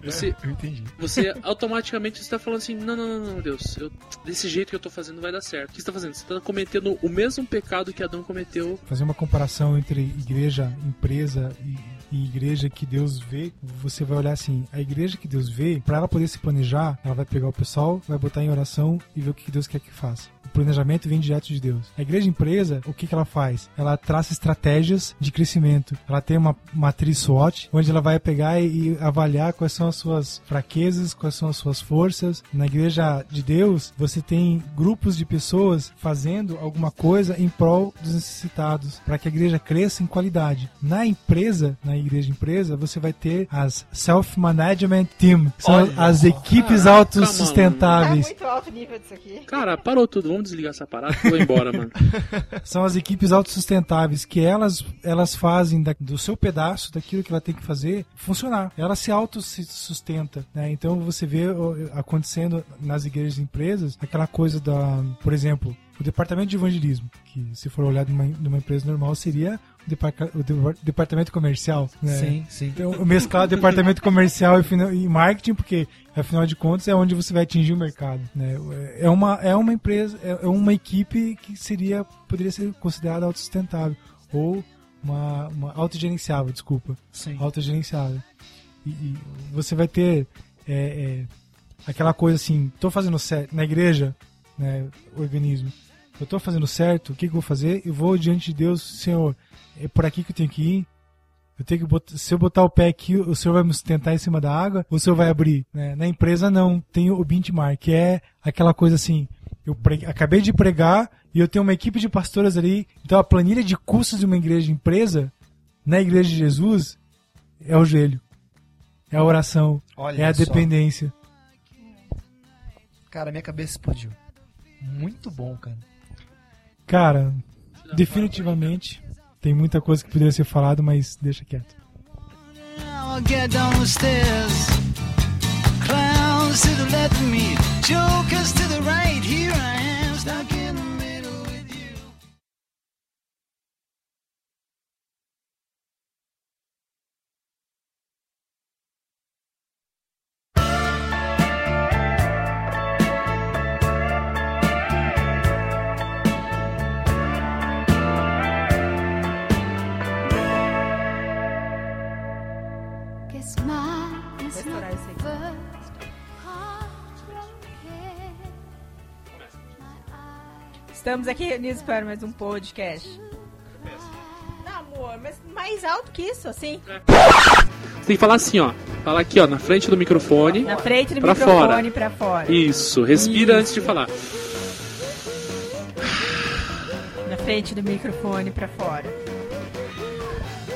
I: você
H: Eu entendi.
I: você automaticamente está falando assim: não, não, não, não, Deus, eu, desse jeito que eu tô fazendo vai dar certo. O que você está fazendo? Você está cometendo o mesmo pecado que Adão cometeu.
K: fazer uma comparação entre igreja, empresa e, e igreja que Deus vê, você vai olhar assim, a igreja que Deus vê, para ela poder se planejar, ela vai pegar o pessoal, vai botar em oração e ver o que Deus quer que faça. O planejamento vem direto de Deus. A igreja empresa, o que, que ela faz? Ela traça estratégias de crescimento. Ela tem uma matriz SWOT, onde ela vai pegar e, avaliar quais são as suas fraquezas, quais são as suas forças. Na igreja de Deus, você tem grupos de pessoas fazendo alguma coisa em prol dos necessitados, para que a igreja cresça em qualidade. Na empresa, na na igreja empresa, você vai ter as Self-Management Team, que são
I: Olha
K: as equipes
I: Caraca,
K: autossustentáveis.
B: Tá muito alto nível disso aqui.
I: Cara, parou tudo. Vamos desligar essa parada eu vou embora, mano. (laughs)
K: São as equipes autossustentáveis que elas, elas fazem da- do seu pedaço, daquilo que ela tem que fazer, funcionar. Ela se autossustenta, né? Então você vê acontecendo nas igrejas e empresas aquela coisa da, por exemplo, o departamento de evangelismo, que se for olhar numa, numa empresa normal seria o, deparca- o de- departamento comercial, né?
H: Sim, sim.
K: Então, mesclar departamento comercial e, e marketing, porque afinal de contas é onde você vai atingir o mercado, né? É uma é uma empresa, é é uma equipe que seria poderia ser considerada autossustentável ou uma, uma autogerenciável, desculpa,
H: Sim.
K: autogerenciável. E, e você vai ter é, é, aquela coisa assim, tô fazendo certo na igreja, né, organismo. Eu tô fazendo certo, o que, que eu vou fazer? Eu vou diante de Deus, Senhor, é por aqui que eu tenho que ir. Eu tenho que botar, se eu botar o pé aqui, o senhor vai me sustentar em cima da água ou o senhor vai abrir? né? Na empresa não, tem o benchmark, que é aquela coisa assim, eu pre- acabei de pregar e eu tenho uma equipe de pastores ali, então a planilha de custos de uma igreja empresa, na igreja de Jesus, é o joelho, é a oração,
H: Olha
K: é a
H: só.
K: dependência.
H: Cara, minha cabeça explodiu. Muito bom, cara.
K: Cara, definitivamente tem muita coisa que poderia ser falado, mas deixa quieto.
N: Clowns to the left of me, jokers to the right. Here I am, stuck
B: Estamos aqui reunidos para mais um podcast. Não, amor, mas mais alto que isso, assim.
I: Você tem que falar assim, ó. Fala aqui, ó, na frente do microfone.
B: Na frente do
I: pra
B: microfone
I: fora.
B: pra fora.
I: Isso, respira
B: Isso.
I: antes de falar.
B: Na frente do microfone pra fora.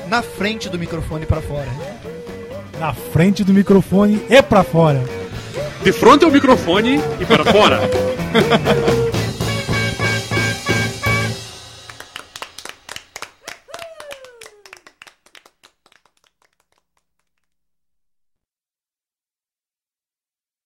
H: Na frente do microfone pra fora.
K: Na frente do microfone e pra fora.
I: De frente ao microfone e para fora. (laughs)